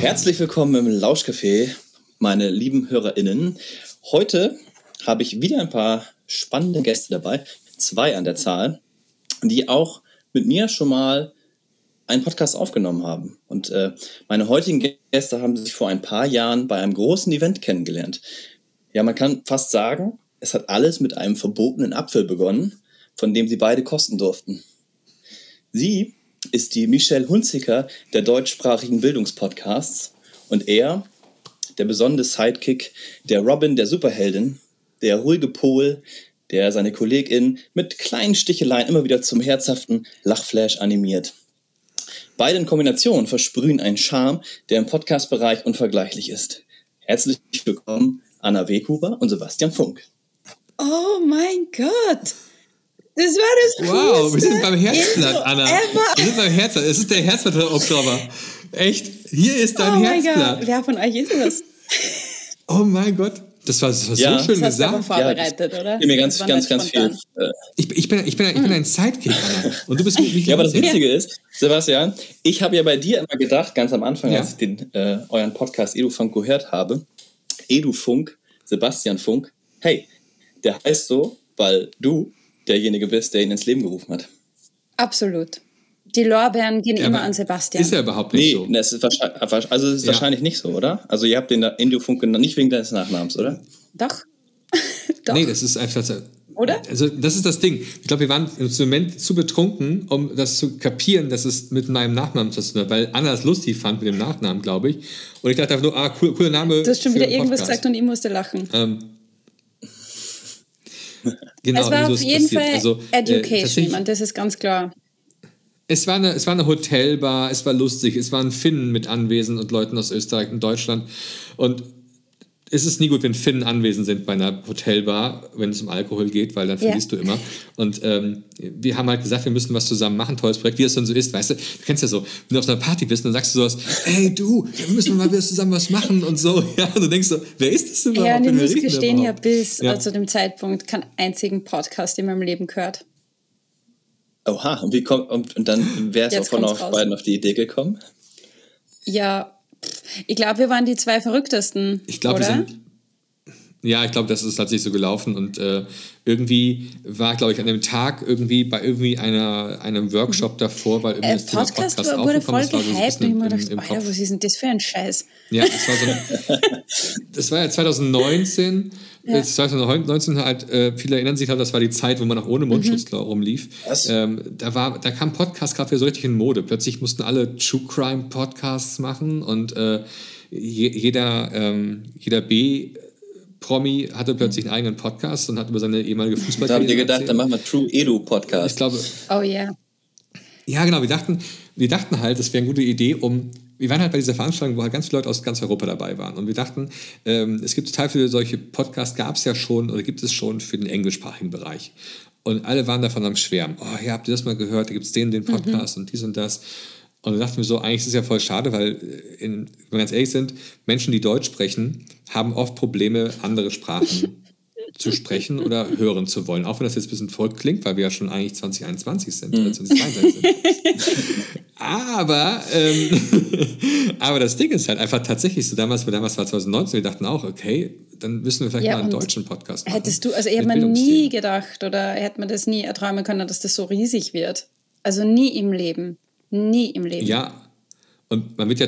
Herzlich willkommen im Lauschcafé, meine lieben HörerInnen. Heute habe ich wieder ein paar spannende Gäste dabei, zwei an der Zahl, die auch mit mir schon mal einen Podcast aufgenommen haben. Und äh, meine heutigen Gäste haben sich vor ein paar Jahren bei einem großen Event kennengelernt. Ja, man kann fast sagen, es hat alles mit einem verbotenen Apfel begonnen, von dem sie beide kosten durften. Sie ist die Michelle Hunziker der deutschsprachigen Bildungspodcasts und er der besondere Sidekick der Robin der Superheldin, der ruhige Pol, der seine Kollegin mit kleinen Sticheleien immer wieder zum herzhaften Lachflash animiert. Beide in Kombination versprühen einen Charme, der im Podcast-Bereich unvergleichlich ist. Herzlich willkommen Anna Weghuber und Sebastian Funk. Oh mein Gott! Das war das Wow, wir sind beim Herzblatt, Anna. Ever. Wir sind beim Herzblatt. Es ist der Herzblatt-Oktober. Echt? Hier ist dein oh Herzblatt. Mein Gott. Wer von euch ist das? Oh mein Gott. Das war, das war ja. so schön das gesagt. Hast du vorbereitet, ja, oder? Ich mir ganz, ganz, ganz viel. Äh, ich, ich, bin, ich, bin, ich bin ein Sidekick. Und du bist mit Ja, aber das Witzige ist, Sebastian, ich habe ja bei dir immer gedacht, ganz am Anfang, ja. als ich den, äh, euren Podcast Edufunk gehört habe, Edufunk, Sebastian Funk, hey, der heißt so, weil du derjenige bist, der ihn ins Leben gerufen hat. Absolut. Die Lorbeeren gehen ja, immer an Sebastian. Ist ja überhaupt nicht nee, so. Das ist wahrscheinlich, also es ist ja. wahrscheinlich nicht so, oder? Also ihr habt den Indiofunk genannt, nicht wegen deines Nachnamens, oder? Doch. Doch. Nee, das ist einfach... Oder? Also das ist das Ding. Ich glaube, wir waren im Moment zu betrunken, um das zu kapieren, dass es mit meinem Nachnamen zu tun hat, weil Anna es lustig fand mit dem Nachnamen, glaube ich. Und ich dachte einfach nur, ah, cool, cooler Name. Du hast schon wieder irgendwas gesagt und ich musste lachen. Ähm, genau, es war auf jeden passiert. Fall also, äh, Education, äh, das ist ganz klar. Es war, eine, es war eine Hotelbar, es war lustig, es waren Finnen mit anwesend und Leuten aus Österreich und Deutschland. Und es ist nie gut, wenn Finnen anwesend sind bei einer Hotelbar, wenn es um Alkohol geht, weil dann verlierst ja. du immer. Und ähm, wir haben halt gesagt, wir müssen was zusammen machen, tolles Projekt, wie es dann so ist, weißt du, du kennst ja so, wenn du auf einer Party bist, dann sagst du sowas, hey du, wir müssen mal wieder zusammen was machen und so. Ja, und du denkst so, wer ist das überhaupt? Ja, und ich muss gestehen, ich habe bis ja. zu dem Zeitpunkt keinen einzigen Podcast in meinem Leben gehört. Oha, und wie kommt, und, und dann wer ist auch von euch beiden auf die Idee gekommen? Ja, ich glaube, wir waren die zwei verrücktesten. Ich glaube, wir sind. Ja, ich glaube, das ist tatsächlich so gelaufen und äh, irgendwie war, glaube ich, an dem Tag irgendwie bei irgendwie einer, einem Workshop davor, weil irgendwie äh, das Podcast, Podcast wurde voll gehypt und ich mir gedacht, Alter, was ist denn das für ein Scheiß? Ja, das war so eine, das war ja 2019 ja. 2019 halt, äh, viele erinnern sich halt, das war die Zeit, wo man noch ohne Mundschutz mhm. rumlief. Ähm, da, war, da kam Podcast gerade so richtig in Mode. Plötzlich mussten alle True Crime Podcasts machen und äh, jeder, ähm, jeder B Promi hatte plötzlich einen eigenen Podcast und hat über seine ehemalige Fußballkarriere Da habt ihr gedacht, erzählt. dann machen wir True Edu Podcast. Ich glaube. Oh ja. Yeah. Ja, genau. Wir dachten, wir dachten halt, das wäre eine gute Idee, um wir waren halt bei dieser Veranstaltung, wo halt ganz viele Leute aus ganz Europa dabei waren. Und wir dachten, ähm, es gibt total viele solche Podcasts, gab es ja schon oder gibt es schon für den englischsprachigen Bereich. Und alle waren davon am Schwärmen. Oh, ja, habt ihr das mal gehört? Da gibt es den, den Podcast mhm. und dies und das. Und dann dachten wir so, eigentlich ist es ja voll schade, weil, äh, in, wenn wir ganz ehrlich sind, Menschen, die Deutsch sprechen, haben oft Probleme, andere Sprachen zu sprechen oder hören zu wollen. Auch wenn das jetzt ein bisschen voll klingt, weil wir ja schon eigentlich 2021 sind oder 2022 sind. aber, ähm, aber das Ding ist halt einfach tatsächlich so, damals, damals war 2019, wir dachten auch, okay, dann müssen wir vielleicht ja, mal einen deutschen Podcast machen. Hättest du, also hätte man nie gedacht oder hätte man das nie erträumen können, dass das so riesig wird. Also nie im Leben. Nie im Leben. Ja, und man wird ja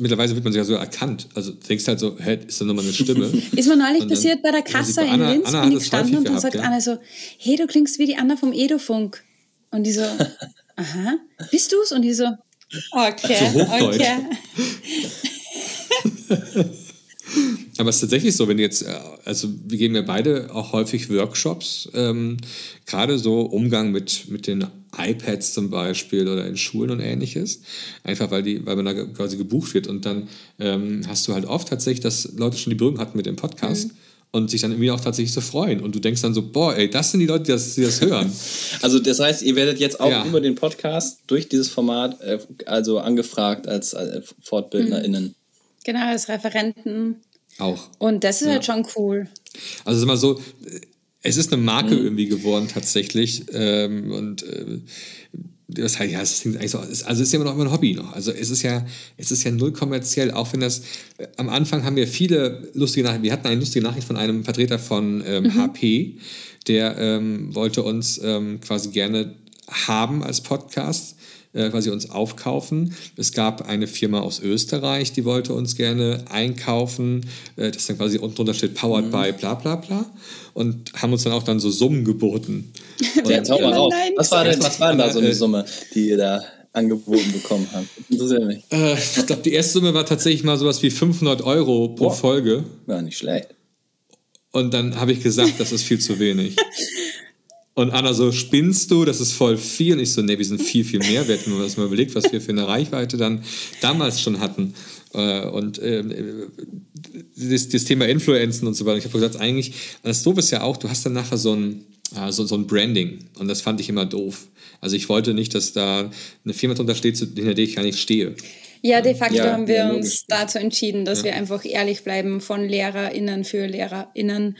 mittlerweile wird man sich ja so erkannt. Also du denkst halt so, hä, ist da nochmal eine Stimme? ist mir neulich passiert bei der Kasse in Linz, Anna bin ich gestanden und dann sagt ja. Anna so, hey, du klingst wie die Anna vom Edofunk. Und die so, aha, bist du's? Und die so, okay, so okay. Aber es ist tatsächlich so, wenn jetzt, äh, also wir geben ja beide auch häufig Workshops, ähm, gerade so Umgang mit, mit den iPads zum Beispiel oder in Schulen und ähnliches. Einfach weil, die, weil man da quasi gebucht wird. Und dann ähm, hast du halt oft tatsächlich, dass Leute schon die Berührung hatten mit dem Podcast. Mhm und sich dann irgendwie auch tatsächlich so freuen. Und du denkst dann so, boah, ey, das sind die Leute, die das, die das hören. Also das heißt, ihr werdet jetzt auch ja. über den Podcast durch dieses Format äh, also angefragt als äh, FortbildnerInnen. Mhm. Genau, als Referenten Auch. Und das ist ja. halt schon cool. Also sag mal so, es ist eine Marke mhm. irgendwie geworden tatsächlich. Ähm, und äh, das heißt, ja, es ist eigentlich so, also es ist immer noch immer ein Hobby noch. Also es ist ja, es ist ja null kommerziell, auch wenn das äh, am Anfang haben wir viele lustige Nachrichten. Wir hatten eine lustige Nachricht von einem Vertreter von ähm, mhm. HP, der ähm, wollte uns ähm, quasi gerne haben als Podcast äh, quasi uns aufkaufen. Es gab eine Firma aus Österreich, die wollte uns gerne einkaufen, äh, das dann quasi unten drunter steht Powered mhm. by bla bla bla und haben uns dann auch dann so Summen geboten. Und, ja, hau mal raus. Was war denn, was war denn da so eine Summe, die ihr da angeboten bekommen habt? Interessiert mich. Äh, ich glaube, die erste Summe war tatsächlich mal sowas wie 500 Euro pro Boah. Folge. War nicht schlecht. Und dann habe ich gesagt, das ist viel zu wenig. Und Anna so, spinnst du? Das ist voll viel. Und ich so, nee, wir sind viel, viel mehr wert. Wenn man das mal überlegt, was wir für eine Reichweite dann damals schon hatten. Äh, und äh, das, das, Thema Influenzen und so weiter. Ich habe gesagt, eigentlich, das Doof ist ja auch, du hast dann nachher so ein, so, so ein Branding. Und das fand ich immer doof. Also ich wollte nicht, dass da eine Firma drunter steht, hinter der ich gar nicht stehe. Ja, de facto ja, haben wir ja, uns dazu entschieden, dass ja. wir einfach ehrlich bleiben von LehrerInnen für LehrerInnen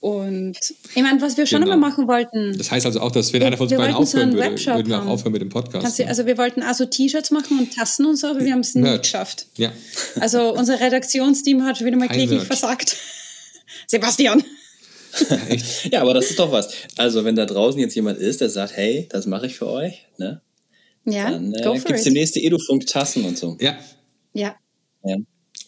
und ich meine, was wir schon genau. immer machen wollten. Das heißt also auch, dass wenn wir, einer von uns beiden aufhören so würde, würden wir auch aufhören mit dem Podcast. Du, also wir wollten also T-Shirts machen und Tassen und so, aber wir haben es nicht geschafft. Ja. Also unser Redaktionsteam hat wieder mal kläglich versagt. Sebastian. Ja, ja, aber das ist doch was. Also wenn da draußen jetzt jemand ist, der sagt, hey, das mache ich für euch, ne? Ja, dann äh, gibt es demnächst die Edufunk-Tassen und so. Ja. Ja. ja.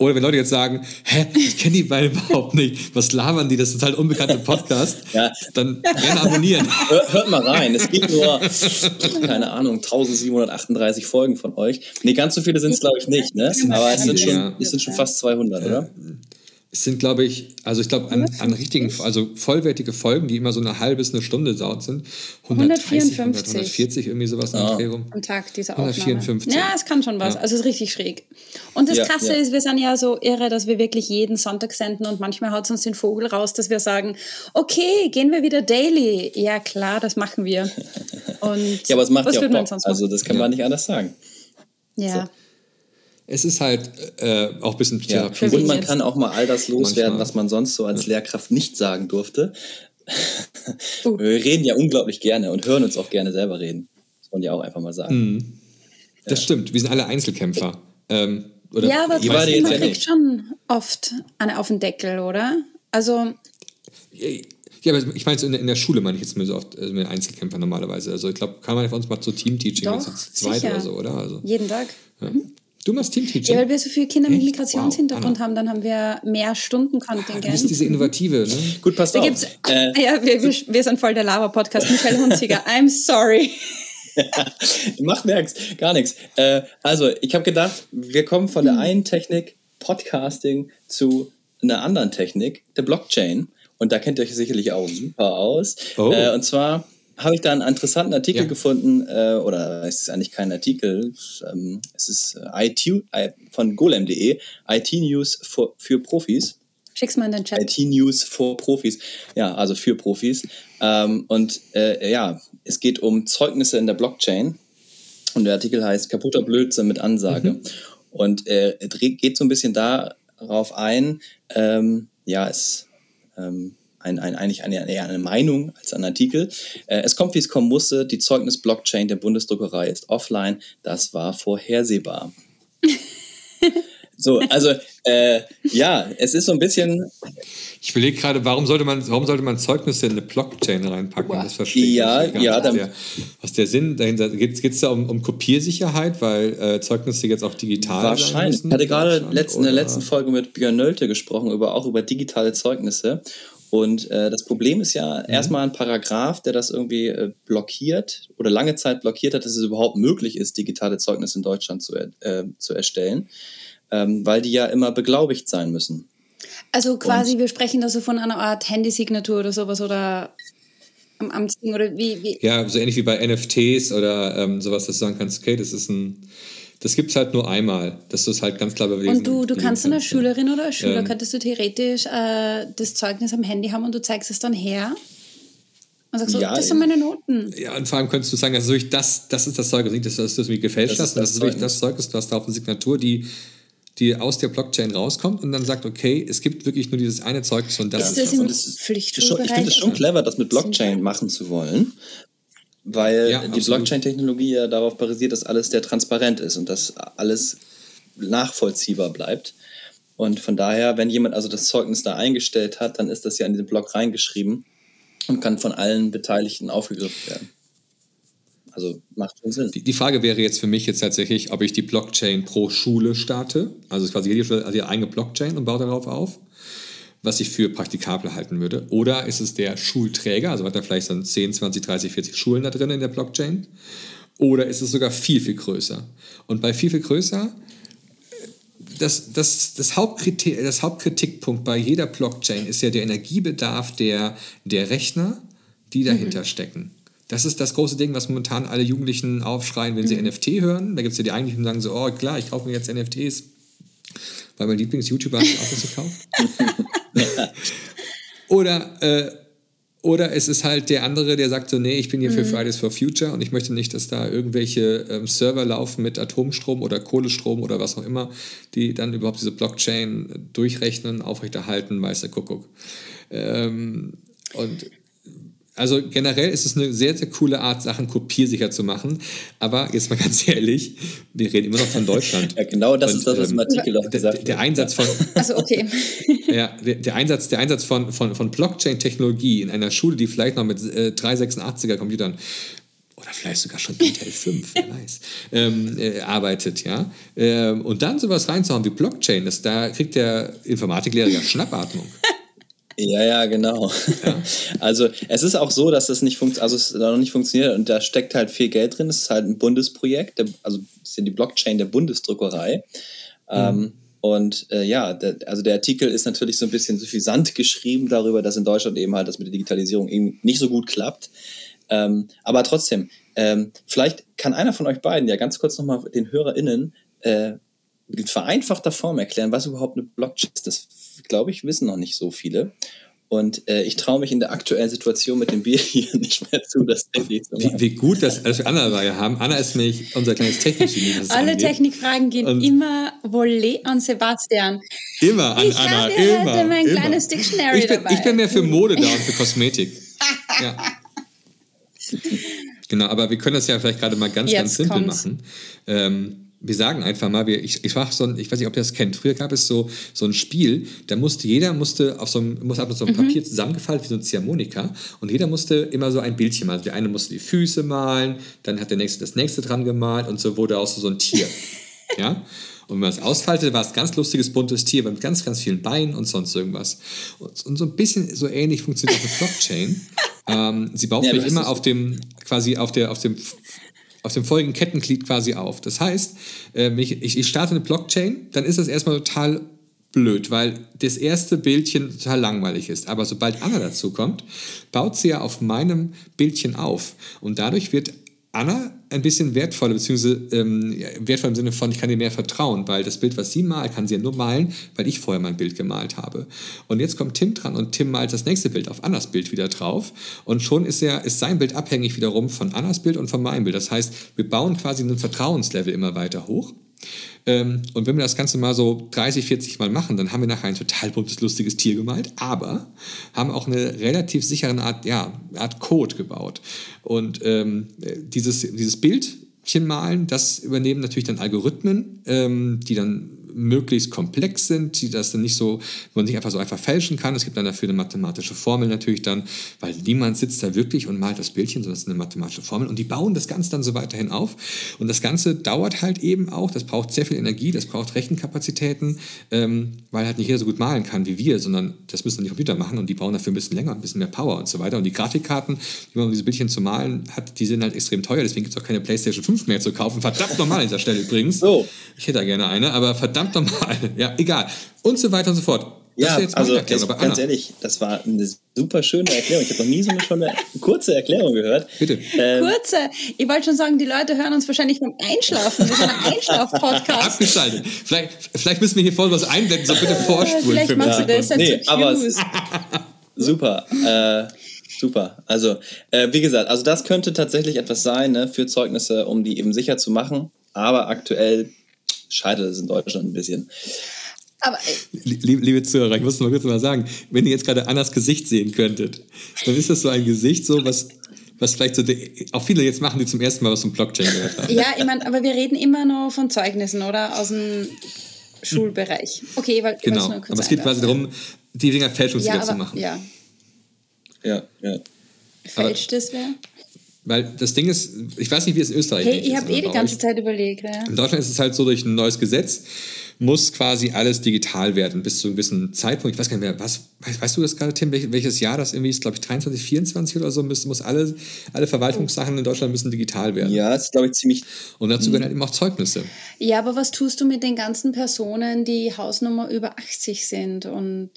Oder wenn Leute jetzt sagen, hä, ich kenne die beiden überhaupt nicht, was labern die, das ist total unbekannte Podcast, ja. dann gerne abonnieren. Hört, hört, mal rein, es gibt nur, keine Ahnung, 1738 Folgen von euch. Nee, ganz so viele sind es glaube ich nicht, ne? aber es sind, schon, es sind schon fast 200, oder? Es sind, glaube ich, also ich glaube, an, an, richtigen, also vollwertige Folgen, die immer so eine halbe bis eine Stunde dauert sind, 130, 154. 140, irgendwie sowas oh. rum. Am Tag, diese Aufnahme. 154. Ja, es kann schon was. Ja. Also es ist richtig schräg. Und das ja, Krasse ja. ist, wir sind ja so irre, dass wir wirklich jeden Sonntag senden und manchmal haut es uns den Vogel raus, dass wir sagen, okay, gehen wir wieder daily. Ja, klar, das machen wir. Und ja, aber es macht ja auch Bock. Also das kann man nicht anders sagen. Ja. So es ist halt äh, auch ein bisschen Therapie. Ja. Und man kann auch mal all das loswerden, Manchmal. was man sonst so als Lehrkraft nicht sagen durfte. Uh. Wir reden ja unglaublich gerne und hören uns auch gerne selber reden. Das wollen ja auch einfach mal sagen. Mhm. Das ja. stimmt, wir sind alle Einzelkämpfer. Ähm, oder ja, aber trotzdem, man kriegt schon oft eine auf den Deckel, oder? Also... Ja, aber ich meine, in, in, der Schule meine ich jetzt mir so oft also mit Einzelkämpfer normalerweise. Also ich glaube, kann man von uns mal zu Team-Teaching, Doch, zu zweit oder so, oder? Also, Jeden Tag. Ja. Mhm. Du machst Teamteaching? Ja, weil wir so viele Kinder Echt? mit Migrationshintergrund wow, haben, dann haben wir mehr Stunden-Content. Du bist diese Innovative, ne? Gut, passt auf. Äh. Ja, wir, wir, wir, sind voll der Lava-Podcast. Michael Hunziger, I'm sorry. Macht nichts, gar nichts. Äh, also, ich habe gedacht, wir kommen von der hm. einen Technik, Podcasting, zu einer anderen Technik, der Blockchain. Und da kennt ihr euch sicherlich auch super aus. Oh. Äh, und zwar habe ich da einen interessanten Artikel ja. gefunden, äh, oder es ist eigentlich kein Artikel, ähm, es ist äh, IT, äh, von golem.de, IT-News für, für Profis. Schick's mal in den Chat. IT-News für Profis, ja, also für Profis. Ähm, und äh, ja, es geht um Zeugnisse in der Blockchain. Und der Artikel heißt Kaputter Blödsinn mit Ansage. Mhm. Und äh, geht so ein bisschen darauf ein, ähm, ja, es ähm, ein, ein, eigentlich eine, eher eine Meinung als ein Artikel. Äh, es kommt, wie es kommen musste. Die Zeugnis-Blockchain der Bundesdruckerei ist offline. Das war vorhersehbar. so, also äh, ja, es ist so ein bisschen. Ich überlege gerade, warum sollte man, warum sollte man Zeugnisse in eine Blockchain reinpacken? Das verstehe ja, ich nicht. Ja, was, der, was der Sinn dahinter geht. es da um, um Kopiersicherheit, weil äh, Zeugnisse jetzt auch digital Wahrscheinlich. Ich hatte gerade letzten, in der letzten Folge mit Björn Nölte gesprochen, über, auch über digitale Zeugnisse. Und äh, das Problem ist ja mhm. erstmal ein Paragraph, der das irgendwie äh, blockiert oder lange Zeit blockiert hat, dass es überhaupt möglich ist, digitale Zeugnisse in Deutschland zu, äh, zu erstellen, ähm, weil die ja immer beglaubigt sein müssen. Also quasi, Und, wir sprechen da so von einer Art Handysignatur oder sowas oder am Amtsding oder wie, wie? Ja, so ähnlich wie bei NFTs oder ähm, sowas, dass du sagen kannst, okay, das ist ein das gibt es halt nur einmal, dass du es halt ganz klar beweisen Und du, du kannst dann als Schülerin oder als Schüler, ähm, könntest du theoretisch äh, das Zeugnis am Handy haben und du zeigst es dann her? Und sagst ja, so, das sind meine Noten. Ja, und vor allem könntest du sagen, also das, das ist das Zeugnis, nicht, dass du es das gefälscht das hast, das ist wirklich das Zeugnis, du hast da auch eine Signatur, die die aus der Blockchain rauskommt und dann sagt, okay, es gibt wirklich nur dieses eine Zeugnis und das ist, ist das. Im das ist, ich finde es schon clever, das mit Blockchain machen zu wollen, weil ja, die Blockchain-Technologie ja darauf basiert, dass alles sehr transparent ist und dass alles nachvollziehbar bleibt. Und von daher, wenn jemand also das Zeugnis da eingestellt hat, dann ist das ja in den Blog reingeschrieben und kann von allen Beteiligten aufgegriffen werden. Also macht schon Sinn. Die, die, Frage wäre jetzt für mich jetzt tatsächlich, ob ich die Blockchain pro Schule starte. Also quasi jede Schule hat ihre eigene Blockchain und baut darauf auf, was ich für praktikabel halten würde. Oder ist es der Schulträger, also hat er vielleicht so 10, 20, 30, 40 Schulen da drin in der Blockchain. Oder ist es sogar viel, viel größer? Und bei viel, viel größer das, das, das, Hauptkritik, das Hauptkritikpunkt bei jeder Blockchain ist ja der Energiebedarf der, der Rechner, die dahinter mhm. stecken. Das ist das große Ding, was momentan alle Jugendlichen aufschreien, wenn sie mhm. NFT hören. Da gibt es ja die eigentlichen, die sagen so, oh klar, ich kaufe mir jetzt NFTs, weil mein Lieblings-YouTuber hat auch was gekauft. Oder äh, oder es ist halt der andere, der sagt so, nee, ich bin hier für mhm. Fridays for Future und ich möchte nicht, dass da irgendwelche ähm, Server laufen mit Atomstrom oder Kohlestrom oder was auch immer, die dann überhaupt diese Blockchain durchrechnen, aufrechterhalten, weiß der Kuckuck. Ähm, und also generell ist es eine sehr, sehr coole Art, Sachen kopiersicher zu machen. Aber jetzt mal ganz ehrlich, wir reden immer noch von Deutschland. ja, genau das und, ist das, was im ähm, Artikel auch gesagt wird. Der, Einsatz von. Also okay. ja, der, der, Einsatz, der Einsatz von, von, von Blockchain-Technologie in einer Schule, die vielleicht noch mit äh, 386er Computern oder vielleicht sogar schon Intel 5, wer weiß, ähm, äh, arbeitet, ja. Ähm, und dann sowas reinzuhauen wie Blockchain, das, da kriegt der Informatiklehrer ja Schnappatmung. Ja, ja, genau. Ja. Also es ist auch so, dass das nicht funktioniert, also es noch nicht funktioniert und da steckt halt viel Geld drin. Es ist halt ein Bundesprojekt, der, also es ist ja die Blockchain der Bundesdruckerei. Mhm. Ähm, und äh, ja, der, also der Artikel ist natürlich so ein bisschen suffisant geschrieben darüber, dass in Deutschland eben halt das mit der Digitalisierung eben nicht so gut klappt. Ähm, aber trotzdem, ähm, vielleicht kann einer von euch beiden ja ganz kurz nochmal den HörerInnen äh, in vereinfachter Form erklären, was überhaupt eine Blockchain ist. Das glaube ich, wissen noch nicht so viele. Und äh, ich traue mich in der aktuellen Situation mit dem Bier hier nicht mehr zu, das Technik zu machen. Wie, wie gut, dass, dass wir Anna dabei haben. Anna ist nämlich unser kleines Technikgenie. Alle Technikfragen gehen Und immer Volley an Sebastian. Immer an ich Anna. Ich habe heute mein immer. kleines Dictionary ich bin, dabei. Ich bin mehr für Mode da und für Kosmetik. ja. Genau, aber wir können das ja vielleicht gerade mal ganz, Jetzt ganz simpel kommt's. machen. Ähm, wir sagen einfach mal, wir, ich, ich, so ein, ich weiß nicht, ob ihr das kennt. Früher gab es so, so ein Spiel, da musste jeder musste auf so einem, musste auf so einem mhm. Papier zusammengefaltet wie so ein Ziehharmonika und jeder musste immer so ein Bildchen malen. Der eine musste die Füße malen, dann hat der nächste das nächste dran gemalt und so wurde auch so, so ein Tier. ja? Und wenn man es ausfaltete, war es ein ganz lustiges, buntes Tier mit ganz, ganz vielen Beinen und sonst irgendwas. Und, und so ein bisschen so ähnlich funktioniert auch eine Blockchain. ähm, sie baut ja, immer auf dem, quasi auf, der, auf dem auf dem folgenden Kettenglied quasi auf. Das heißt, äh, ich, ich starte eine Blockchain, dann ist das erstmal total blöd, weil das erste Bildchen total langweilig ist. Aber sobald Anna dazu kommt, baut sie ja auf meinem Bildchen auf. Und dadurch wird Anna ein bisschen wertvoller, beziehungsweise ähm, wertvoll im Sinne von, ich kann ihr mehr vertrauen, weil das Bild, was sie malt, kann sie ja nur malen, weil ich vorher mein Bild gemalt habe. Und jetzt kommt Tim dran und Tim malt das nächste Bild auf Annas Bild wieder drauf. Und schon ist, er, ist sein Bild abhängig wiederum von Annas Bild und von meinem Bild. Das heißt, wir bauen quasi ein Vertrauenslevel immer weiter hoch. Ähm, und wenn wir das Ganze mal so 30, 40 Mal machen, dann haben wir nachher ein total buntes, lustiges Tier gemalt, aber haben auch eine relativ sichere Art, ja, Art Code gebaut. Und ähm, dieses, dieses Bildchen malen, das übernehmen natürlich dann Algorithmen, ähm, die dann möglichst komplex sind, die das dann nicht so, man nicht einfach so einfach fälschen kann. Es gibt dann dafür eine mathematische Formel natürlich dann, weil niemand sitzt da wirklich und malt das Bildchen, sondern es ist eine mathematische Formel und die bauen das Ganze dann so weiterhin auf. Und das Ganze dauert halt eben auch, das braucht sehr viel Energie, das braucht Rechenkapazitäten, ähm, weil halt nicht jeder so gut malen kann wie wir, sondern das müssen dann die Computer machen und die brauchen dafür ein bisschen länger, ein bisschen mehr Power und so weiter. Und die Grafikkarten, die man um diese Bildchen zu malen hat, die sind halt extrem teuer, deswegen gibt es auch keine PlayStation 5 mehr zu kaufen. Verdammt normal an dieser Stelle übrigens. So. Ich hätte da gerne eine, aber verdammt verdammt nochmal. Ja, egal. Und so weiter und so fort. Das ja, also Erklärung, ganz Anna. ehrlich, das war eine super schöne Erklärung. Ich habe noch nie so eine, schon eine kurze Erklärung gehört. Bitte. Ähm, kurze. Ich wollte schon sagen, die Leute hören uns wahrscheinlich beim Einschlafen. Wir sind ein Einschlaf-Podcast. Abgeschaltet. Vielleicht, vielleicht müssen wir hier vorne was einblenden, so bitte vorspulen. vielleicht für machst du das jetzt nee, aber super. Äh, super. Also, äh, wie gesagt, also das könnte tatsächlich etwas sein ne, für Zeugnisse, um die eben sicher zu machen. Aber aktuell scheitert es in Deutschland ein bisschen. Aber, liebe, liebe Zuhörer, ich muss mal kurz mal sagen, wenn ihr jetzt gerade Annas Gesicht sehen könntet, dann ist das so ein Gesicht, so was, was vielleicht so die, auch viele jetzt machen, die zum ersten Mal was vom Blockchain gehört haben. Ja, ich meine, aber wir reden immer noch von Zeugnissen, oder? Aus dem Schulbereich. Okay, weil genau. aber es geht quasi darum, die Dinger fälschungssicher ja, zu machen. Ja. Ja, ja. Fälscht das wer? Weil das Ding ist, ich weiß nicht, wie es in Österreich hey, ist. Ich habe eh die ganze Zeit überlegt. Ja. In Deutschland ist es halt so, durch ein neues Gesetz muss quasi alles digital werden bis zu einem gewissen Zeitpunkt. Ich weiß gar nicht mehr, was, weißt, weißt du das gerade, Tim, welches Jahr das irgendwie ist? Glaube ich 23, 24 oder so, muss, muss alle, alle Verwaltungssachen in Deutschland müssen digital werden. Ja, das ist, glaube ich, ziemlich... Und dazu gehören halt eben auch Zeugnisse. Ja, aber was tust du mit den ganzen Personen, die Hausnummer über 80 sind und...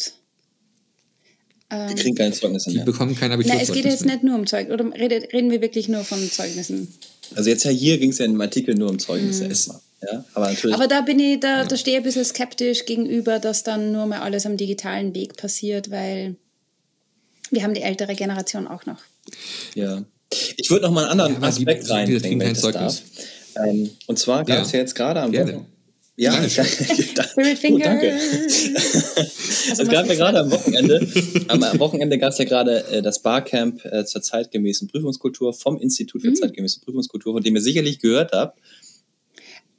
Die ähm, kriegen keine Zeugnisse mehr. Die bekommen kein Abiturzeugnis Nein, es geht jetzt nicht nur um Zeugnis. Oder reden wir wirklich nur von Zeugnissen? Also jetzt ja hier ging es ja in dem Artikel nur um Zeugnisse mhm. erstmal. Ja, aber, natürlich aber da bin ich, da, ja. da stehe ich ein bisschen skeptisch gegenüber, dass dann nur mal alles am digitalen Weg passiert, weil wir haben die ältere Generation auch noch. Ja. Ich würde noch mal einen anderen ja, Aspekt reinbringen, wenn ich das darf. Ähm, und zwar gab es ja. ja jetzt gerade am Wochenende ja, oh, danke. es gab ja gerade am Wochenende, am Wochenende gab es ja gerade äh, das Barcamp äh, zur zeitgemäßen Prüfungskultur vom Institut für mhm. zeitgemäße Prüfungskultur, von dem ihr sicherlich gehört habt.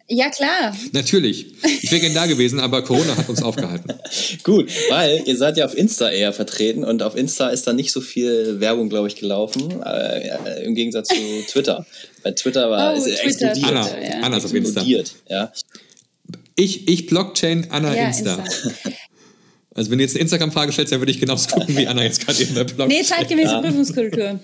Ja, klar. Natürlich. Ich wäre gerne da gewesen, aber Corona hat uns aufgehalten. Gut, weil ihr seid ja auf Insta eher vertreten und auf Insta ist da nicht so viel Werbung, glaube ich, gelaufen, äh, im Gegensatz zu Twitter. Bei Twitter war oh, es Twitter, explodiert. Anna, ja. Anna ist auf Insta. Ja. Ich, ich Blockchain, Anna ja, Insta. Insta. Also wenn du jetzt eine Instagram-Frage stellst, dann würde ich genauso gucken wie Anna jetzt gerade eben bei Blockchain. Nee, zeitgemäße ja. Prüfungskultur.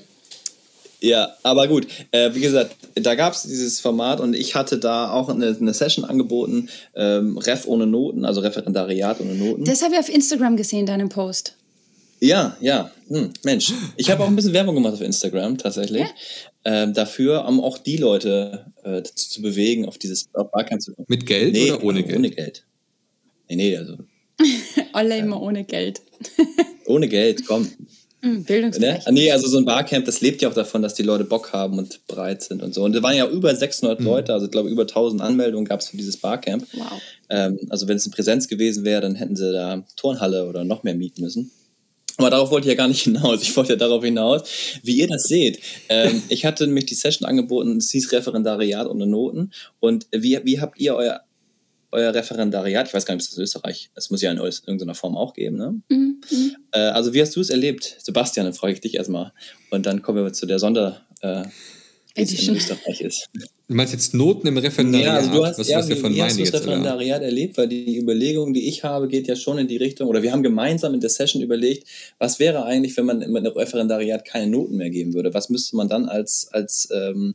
Ja, aber gut. Äh, wie gesagt, da gab es dieses Format und ich hatte da auch eine, eine Session angeboten, ähm, Ref ohne Noten, also Referendariat ohne Noten. Das habe ich auf Instagram gesehen, deinen Post. Ja, ja. Hm, Mensch, ich habe auch ein bisschen Werbung gemacht auf Instagram tatsächlich. Ja? Ähm, dafür, um auch die Leute äh, dazu zu bewegen, auf dieses auf Barcamp zu kommen. Mit Geld nee, oder ohne Geld? Ohne Geld. Nee, nee, also. Alle immer ähm, ohne Geld. ohne Geld, komm. Hm, Bildungsrecht. Ne? Nee, also so ein Barcamp, das lebt ja auch davon, dass die Leute Bock haben und bereit sind und so. Und es waren ja über 600 mhm. Leute, also ich glaube über 1000 Anmeldungen gab es für dieses Barcamp. Wow. Ähm, also wenn es in Präsenz gewesen wäre, dann hätten sie da Turnhalle oder noch mehr mieten müssen. Aber darauf wollte ich ja gar nicht hinaus. Ich wollte ja darauf hinaus, wie ihr das seht. Ähm, ich hatte nämlich die Session angeboten, es hieß Referendariat ohne Noten. Und wie, wie habt ihr euer, euer Referendariat, ich weiß gar nicht, ob es in Österreich, es muss ja in irgendeiner Form auch geben, ne? Mhm. Äh, also wie hast du es erlebt? Sebastian, dann frage ich dich erstmal. Und dann kommen wir zu der Sonder... Äh, wie es in Österreich ist. Du meinst jetzt Noten im Referendariat? Ja, also du hast, was, ja, was wie, wie hast du das Referendariat oder? erlebt? Weil die Überlegung, die ich habe, geht ja schon in die Richtung, oder wir haben gemeinsam in der Session überlegt, was wäre eigentlich, wenn man im Referendariat keine Noten mehr geben würde? Was müsste man dann als, als ähm,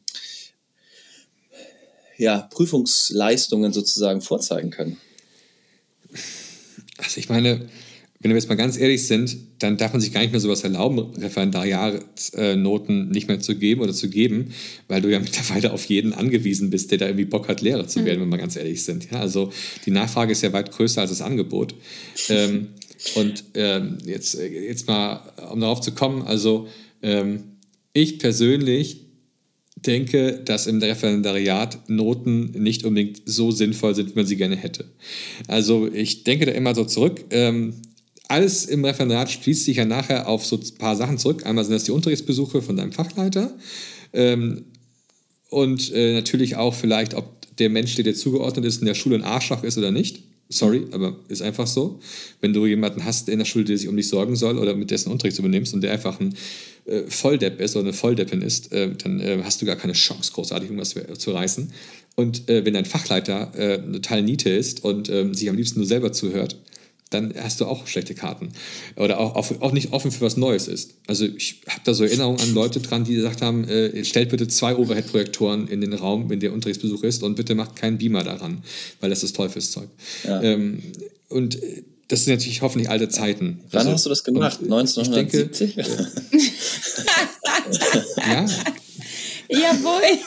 ja, Prüfungsleistungen sozusagen vorzeigen können? Also ich meine, wenn wir jetzt mal ganz ehrlich sind, dann darf man sich gar nicht mehr sowas erlauben, Referendariatsnoten nicht mehr zu geben oder zu geben, weil du ja mittlerweile auf jeden angewiesen bist, der da irgendwie Bock hat, Lehrer zu werden, mhm. wenn wir ganz ehrlich sind. Ja, also die Nachfrage ist ja weit größer als das Angebot. ähm, und ähm, jetzt, jetzt mal, um darauf zu kommen, also ähm, ich persönlich denke, dass im Referendariat Noten nicht unbedingt so sinnvoll sind, wie man sie gerne hätte. Also ich denke da immer so zurück. Ähm, alles im Referendariat schließt sich ja nachher auf so ein paar Sachen zurück. Einmal sind das die Unterrichtsbesuche von deinem Fachleiter ähm, und äh, natürlich auch vielleicht, ob der Mensch, der dir zugeordnet ist, in der Schule ein Arschloch ist oder nicht. Sorry, aber ist einfach so. Wenn du jemanden hast in der Schule, der sich um dich sorgen soll oder mit dessen Unterricht übernimmst und der einfach ein äh, Volldepp ist oder eine Volldeppin ist, äh, dann äh, hast du gar keine Chance, großartig irgendwas zu reißen. Und äh, wenn dein Fachleiter äh, total Niete ist und ähm, sich am liebsten nur selber zuhört, dann hast du auch schlechte Karten. Oder auch, auch, auch nicht offen für was Neues ist. Also ich habe da so Erinnerungen an Leute dran, die gesagt haben, äh, stellt bitte zwei Overhead-Projektoren in den Raum, wenn der Unterrichtsbesuch ist und bitte macht keinen Beamer daran, weil das ist Teufelszeug. Ja. Ähm, und das sind natürlich hoffentlich alte Zeiten. Wann also, hast du das gemacht? 1970? Denke, ja. Jawohl.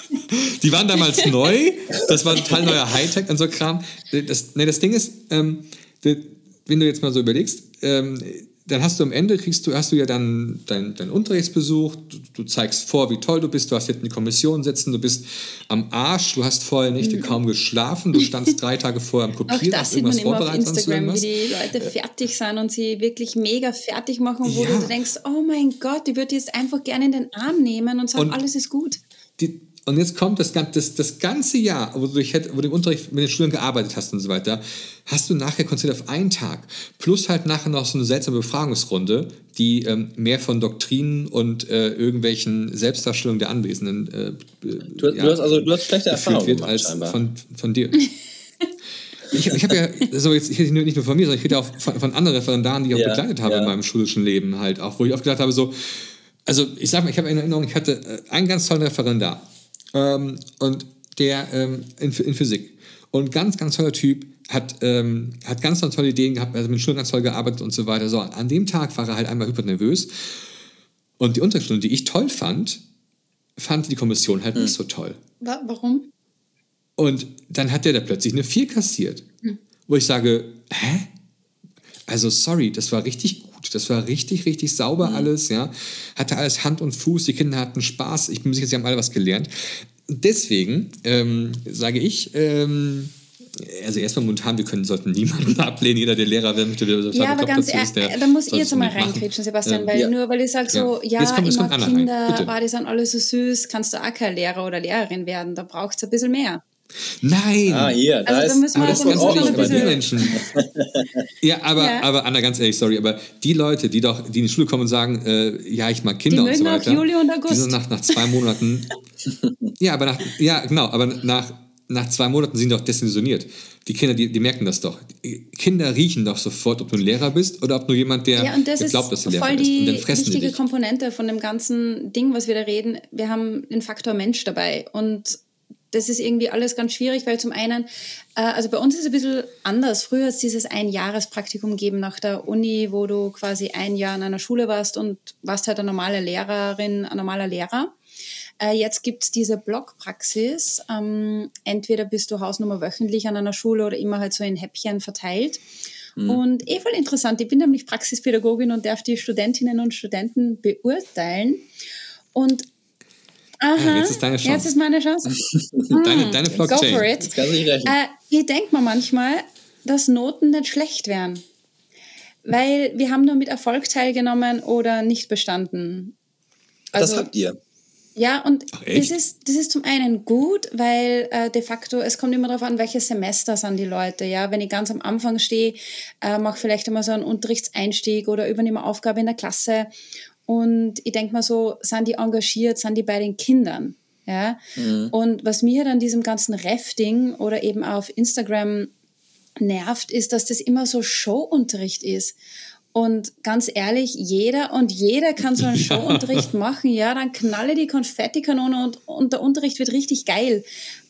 Die waren damals neu. Das war total neuer Hightech und so Kram. Das, nee, das Ding ist, ähm, wenn du jetzt mal so überlegst, ähm, dann hast du am Ende, kriegst du, hast du ja dann deinen dein Unterrichtsbesuch, du, du, zeigst vor, wie toll du bist, du hast jetzt eine Kommission sitzen, du bist am Arsch, du hast vorher Nächte mhm. kaum geschlafen, du standst drei Tage vorher am Kopieren, sieht man immer auf Instagram, wie die Leute fertig sind und sie wirklich mega fertig machen, wo ja. du denkst, oh mein Gott, die würde jetzt einfach gerne in den Arm nehmen und sagen, und alles ist gut. Die, und jetzt kommt das, das, das ganze Jahr, wo du, wo du im Unterricht mit den Schülern gearbeitet hast und so weiter, hast du nachher konzentriert auf einen Tag. Plus halt nachher noch so eine seltsame Befragungsrunde, die ähm, mehr von Doktrinen und äh, irgendwelchen Selbstdarstellungen der Anwesenden äh, du, ja, du, hast also du hast schlechte Erfahrungen wird als von, von dir. ich, ich habe ja, so jetzt, ich rede nicht nur von mir, sondern ich rede auch von, von anderen Referendaren, die ich auch ja, begleitet habe ja. in meinem schulischen Leben halt auch, wo ich oft gedacht habe, so, also ich sag mal, ich habe in Erinnerung, ich hatte äh, einen ganz tollen Referendar ähm, und der ähm, in, in, Physik. Und ganz, ganz toller Typ, hat, ähm, hat ganz, ganz tolle Ideen gehabt, also mit Schulen ganz toll gearbeitet und so weiter. So, an dem Tag war er halt einmal hypernervös. Und die Unterrichtsstunde, die ich toll fand, fand die Kommission halt hm. nicht so toll. Warum? Und dann hat der da plötzlich eine 4 kassiert. Hm. Wo ich sage, hä? Also sorry, das war richtig gut. Das war richtig, richtig sauber mhm. alles, ja. Hatte alles Hand und Fuß, die Kinder hatten Spaß. Ich bin sicher, sie haben alle was gelernt. Deswegen ähm, sage ich, ähm, also erstmal momentan, wir können, sollten niemanden ablehnen, jeder, der Lehrer werden möchte, der Ja, aber ganz ehrlich, da muss ich jetzt mal reingrätschen, Sebastian, weil ja. nur weil ich sage so, ja, ja immer Kinder, war, die sind alle so süß, kannst du auch kein Lehrer oder Lehrerin werden, da braucht es ein bisschen mehr. Nein! Ah, hier, da also, ist, da das ganz ehrlich, bei den Menschen. ja, aber, ja. aber Anna, ganz ehrlich, sorry, aber die Leute, die doch, die in die Schule kommen und sagen, äh, ja, ich mag Kinder die und so weiter. Juli und August. Die sind nach, nach zwei Monaten. ja, aber nach, ja, genau, aber nach, nach zwei Monaten sind doch desillusioniert. Die Kinder, die, die merken das doch. Kinder riechen doch sofort, ob du ein Lehrer bist oder ob du jemand, der, ja, und das der glaubt, dass du Lehrer bist. Und dann fressen wichtige die Komponente von dem ganzen Ding, was wir da reden. Wir haben den Faktor Mensch dabei und das ist irgendwie alles ganz schwierig, weil zum einen, äh, also bei uns ist es ein bisschen anders. Früher hat es dieses Einjahrespraktikum gegeben nach der Uni, wo du quasi ein Jahr in einer Schule warst und warst halt eine normale Lehrerin, ein normaler Lehrer. Äh, jetzt gibt es diese Blockpraxis. Ähm, entweder bist du Hausnummer wöchentlich an einer Schule oder immer halt so in Häppchen verteilt. Mhm. Und eh voll interessant. Ich bin nämlich Praxispädagogin und darf die Studentinnen und Studenten beurteilen. Und Aha, jetzt ist deine Chance. Jetzt ist meine Chance. deine, hm, deine Blockchain. Go for it. Äh, ich denke mir manchmal, dass Noten nicht schlecht wären. Weil wir haben nur mit Erfolg teilgenommen oder nicht bestanden. Also, das habt ihr. Ja, und das, ist, das ist zum einen gut, weil äh, de facto, es kommt immer darauf an, welches Semester sind die Leute. Ja, wenn ich ganz am Anfang stehe, äh, mache vielleicht immer so einen Unterrichtseinstieg oder übernehme Aufgabe in der Klasse und ich denke mal so, sind die engagiert, sind die bei den Kindern? Ja? Mhm. Und was mir dann diesem ganzen Rafting oder eben auf Instagram nervt, ist, dass das immer so Showunterricht ist. Und ganz ehrlich, jeder und jeder kann so einen ja. Showunterricht machen. Ja, dann knalle die Konfettikanone und, und der Unterricht wird richtig geil.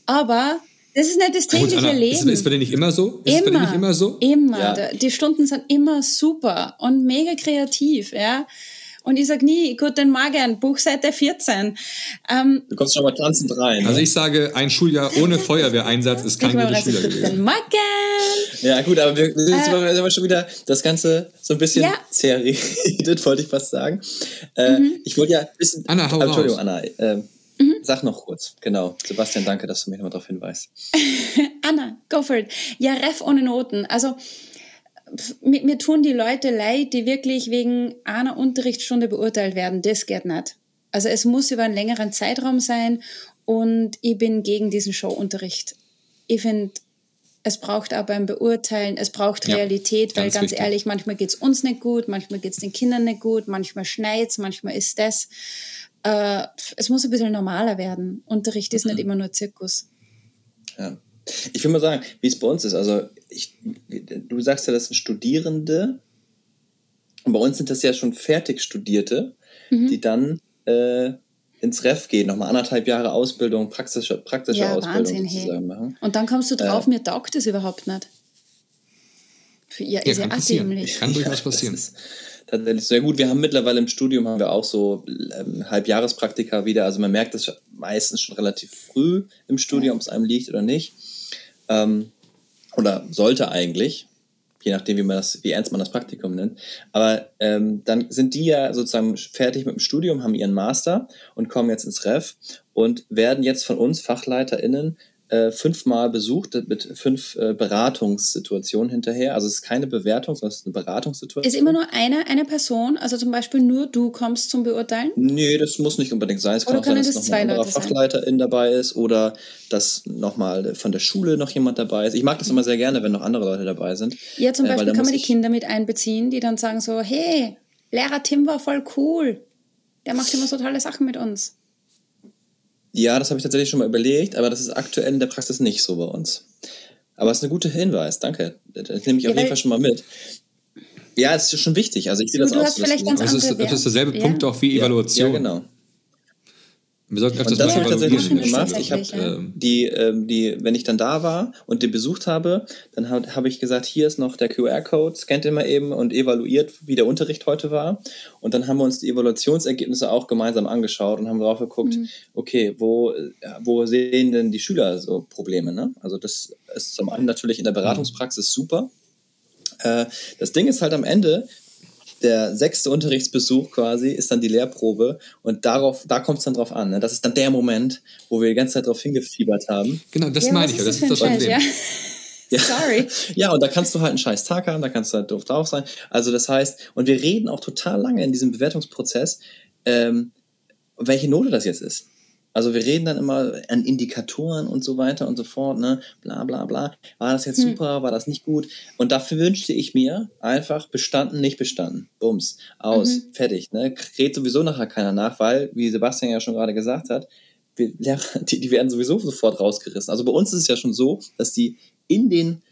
Aber das ist nicht das tägliche Anna, Leben. Ist, ist bei dir nicht immer so? Ist immer, nicht immer so? Immer. Ja. Die Stunden sind immer super und mega kreativ. Ja. Und ich sage nie, guten Morgen, Buchseite 14. Ähm, du kommst schon mal tanzend rein. Also ich sage, ein Schuljahr ohne Feuerwehreinsatz ist kein gutes Schuljahr gewesen. Guten Morgen! Ja gut, aber wir, sind äh, schon wieder das Ganze so ein bisschen ja. zerredet, wollte ich fast sagen. Äh, mhm. Ich wollte ja ein bisschen... Anna, hau Entschuldigung, raus. Anna. Äh, mhm. Sag noch kurz, genau. Sebastian, danke, dass du mich nochmal darauf hinweist. Anna, go for it. Ja, Ref ohne Noten. Also mir, mir tun die Leute leid, die wirklich wegen einer Unterrichtsstunde beurteilt werden. Das geht nicht. Also es muss über einen längeren Zeitraum sein und ich bin gegen diesen Showunterricht. Ich finde, es braucht aber beim Beurteilen, es braucht ja, Realität, weil ganz, ganz ehrlich, manchmal geht es uns nicht gut, manchmal geht es den Kindern nicht gut, manchmal schneit manchmal ist das. Äh, es muss ein bisschen normaler werden. Unterricht ist mhm. nicht immer nur Zirkus. Ja. Ich will mal sagen, wie es bei uns ist. Also, ich, du sagst ja, das sind Studierende. Und bei uns sind das ja schon fertig Studierte, mhm. die dann äh, ins Ref gehen, nochmal anderthalb Jahre Ausbildung, praktische, praktische ja, Ausbildung Wahnsinn, hey. machen. Und dann kommst du drauf, äh, mir taugt das überhaupt nicht. Für ihr ja, ist ja dämlich. Kann durchaus passieren. Ja, tatsächlich sehr gut. Wir haben mittlerweile im Studium haben wir auch so ähm, Halbjahrespraktika wieder. Also man merkt das meistens schon relativ früh im Studium, ob es einem liegt oder nicht. Ähm, oder sollte eigentlich. je nachdem, wie, man das, wie ernst man das Praktikum nennt. Aber ähm, dann sind die ja sozusagen fertig mit dem Studium, haben ihren Master und kommen jetzt ins Ref und werden jetzt von uns FachleiterInnen äh, fünfmal besucht mit fünf äh, Beratungssituationen hinterher. Also es ist keine Bewertung, sondern es ist eine Beratungssituation. Ist immer nur eine, eine Person, also zum Beispiel nur du kommst zum Beurteilen? Nee, das muss nicht unbedingt sein. Es kann auch sein, dass noch ein anderer Fachleiterin dabei ist oder dass nochmal von der Schule noch jemand dabei ist. Ich mag das immer sehr gerne, wenn noch andere Leute dabei sind. Ja, zum äh, Beispiel kann man die Kinder mit einbeziehen, die dann sagen so, hey, Lehrer Tim war voll cool. Der macht immer so tolle Sachen mit uns. Ja, das habe ich tatsächlich schon mal überlegt, aber das ist aktuell in der Praxis nicht so bei uns. Aber es ist ein guter Hinweis, danke. Das nehme ich ja, auf jeden Fall schon mal mit. Ja, es ist schon wichtig. Also ich sehe das auch so. Das ist, das ist derselbe ja. Punkt auch wie Evaluation. Ja, genau. Wir sollten öfters und das habe ich tatsächlich schon gemacht. Ich habe ähm, die, ähm, die, wenn ich dann da war und den besucht habe, dann habe hab ich gesagt, hier ist noch der QR-Code, scannt mal eben und evaluiert, wie der Unterricht heute war. Und dann haben wir uns die Evaluationsergebnisse auch gemeinsam angeschaut und haben drauf geguckt, mhm. okay, wo, wo sehen denn die Schüler so Probleme? Ne? Also das ist zum einen natürlich in der Beratungspraxis super. Äh, das Ding ist halt am Ende, der sechste Unterrichtsbesuch quasi ist dann die Lehrprobe und darauf, da kommt es dann drauf an. Ne? Das ist dann der Moment, wo wir die ganze Zeit darauf hingefiebert haben. Genau, das ja, meine ich ja. Das ist das Problem. Ja. Ja. Sorry. Ja, und da kannst du halt einen scheiß Tag haben, da kannst du halt doof drauf sein. Also das heißt, und wir reden auch total lange in diesem Bewertungsprozess, ähm, welche Note das jetzt ist. Also wir reden dann immer an Indikatoren und so weiter und so fort, ne? Bla bla bla. War das jetzt hm. super, war das nicht gut? Und dafür wünschte ich mir einfach bestanden, nicht bestanden. Bums. Aus. Mhm. Fertig. Ne? Redet sowieso nachher keiner nach, weil, wie Sebastian ja schon gerade gesagt hat, wir, die, die werden sowieso sofort rausgerissen. Also bei uns ist es ja schon so, dass die in den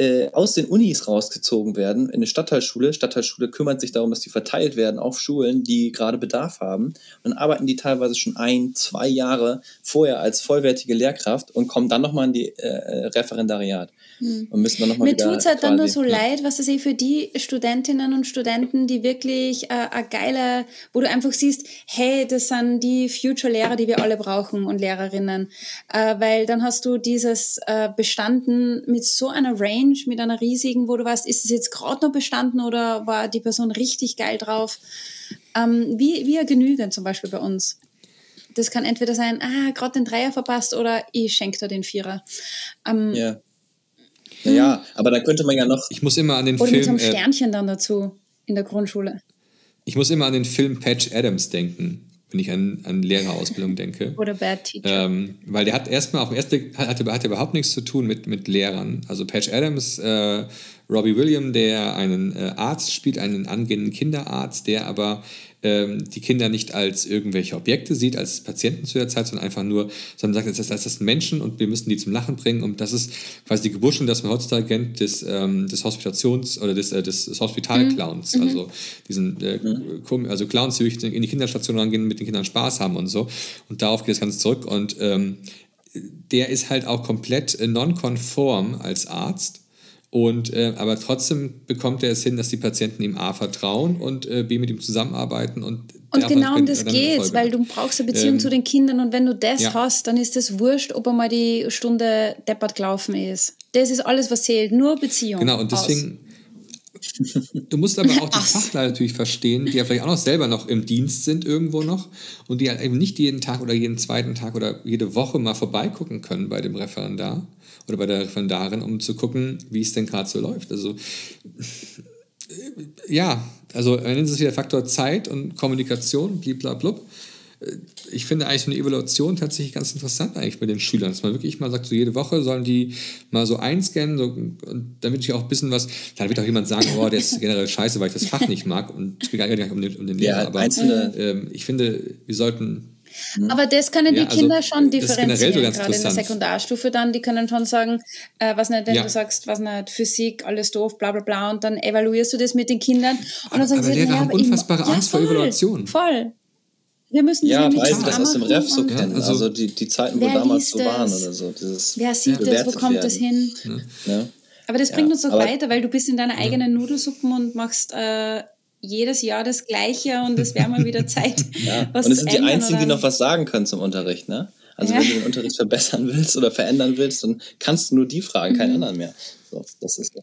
äh, aus den Unis rausgezogen werden in eine Stadtteilschule. Stadtteilschule kümmert sich darum, dass die verteilt werden auf Schulen, die gerade Bedarf haben. Und dann arbeiten die teilweise schon ein, zwei Jahre vorher als vollwertige Lehrkraft und kommen dann nochmal in die äh, Referendariat. Hm. Und müssen dann noch mal Mir tut es halt dann nur so ja. leid, was weiß ich, für die Studentinnen und Studenten, die wirklich äh, ein geiler, wo du einfach siehst, hey, das sind die Future-Lehrer, die wir alle brauchen und Lehrerinnen. Äh, weil dann hast du dieses äh, bestanden mit so einer Range, mit einer riesigen, wo du weißt, ist es jetzt gerade noch bestanden oder war die Person richtig geil drauf? Ähm, wie, wie genügen zum Beispiel bei uns. Das kann entweder sein, ah, gerade den Dreier verpasst oder ich schenke dir den Vierer. Ähm, ja. Ja, ja, aber da könnte man ja noch. Ich muss immer an den Oder Film. Oder mit so einem äh, Sternchen äh, dann dazu in der Grundschule. Ich muss immer an den Film Patch Adams denken, wenn ich an, an Lehrerausbildung denke. Oder Bad Teacher. Ähm, weil der hat erstmal auf den ersten Blick, hat, hat, überhaupt nichts zu tun mit, mit Lehrern. Also Patch Adams, äh, Robbie Williams, der einen äh, Arzt spielt, einen angehenden Kinderarzt, der aber die Kinder nicht als irgendwelche Objekte sieht, als Patienten zu der Zeit, sondern einfach nur, sondern sagt, das, das sind Menschen und wir müssen die zum Lachen bringen. Und das ist quasi die Geburtsstunde, das man heutzutage kennt, des, ähm, des Hospitations- oder des, äh, des, des Hospitalclowns. Mhm. Also diesen äh, mhm. also Clowns, die in die Kinderstation rangehen, mit den Kindern Spaß haben und so. Und darauf geht das Ganze zurück. Und ähm, der ist halt auch komplett äh, non-konform als Arzt und, äh, aber trotzdem bekommt er es hin, dass die Patienten ihm A vertrauen und äh, B mit ihm zusammenarbeiten. Und, und genau um das geht, weil du brauchst eine Beziehung ähm, zu den Kindern und wenn du das ja. hast, dann ist es wurscht, ob er mal die Stunde deppert gelaufen ist. Das ist alles, was zählt, nur Beziehung. Genau, und deswegen, Du musst aber auch die Fachler natürlich verstehen, die ja vielleicht auch noch selber noch im Dienst sind irgendwo noch und die halt eben nicht jeden Tag oder jeden zweiten Tag oder jede Woche mal vorbeigucken können bei dem Referendar oder bei der Referendarin, um zu gucken, wie es denn gerade so läuft. Also ja, also nennen Sie es wieder Faktor Zeit und Kommunikation, blablabla. Äh, ich finde eigentlich so eine Evaluation tatsächlich ganz interessant eigentlich mit den Schülern, dass man wirklich mal sagt, so jede Woche sollen die mal so einscannen, so, und damit ich auch ein bisschen was, dann wird auch jemand sagen, oh, der ist generell scheiße, weil ich das Fach nicht mag und es geht gar nicht um den, um den Lehrer, ja, aber ähm, ich finde, wir sollten hm. Aber das können die ja, also Kinder schon differenzieren, so gerade in der Sekundarstufe dann, die können schon sagen, äh, was nicht, wenn ja. du sagst, was nicht, Physik, alles doof, bla bla bla, und dann evaluierst du das mit den Kindern und dann sagen aber sie, Lehrer ja, haben unfassbare Angst ja, vor Evaluation. Voll. Wir müssen ja, weil sie das aus dem Ref so kennen. Also, also, die, die Zeiten, wo damals so waren oder so. Dieses wer sieht das? Wo kommt werden. das hin? Ja. Aber das bringt uns doch weiter, weil du bist in deiner eigenen Nudelsuppen und machst äh, jedes Jahr das Gleiche und es wäre mal wieder Zeit. ja. was und es sind die Einzigen, die noch was sagen können zum Unterricht, ne? Also ja. wenn du den Unterricht verbessern willst oder verändern willst, dann kannst du nur die fragen, keinen mhm. anderen mehr. So, das ist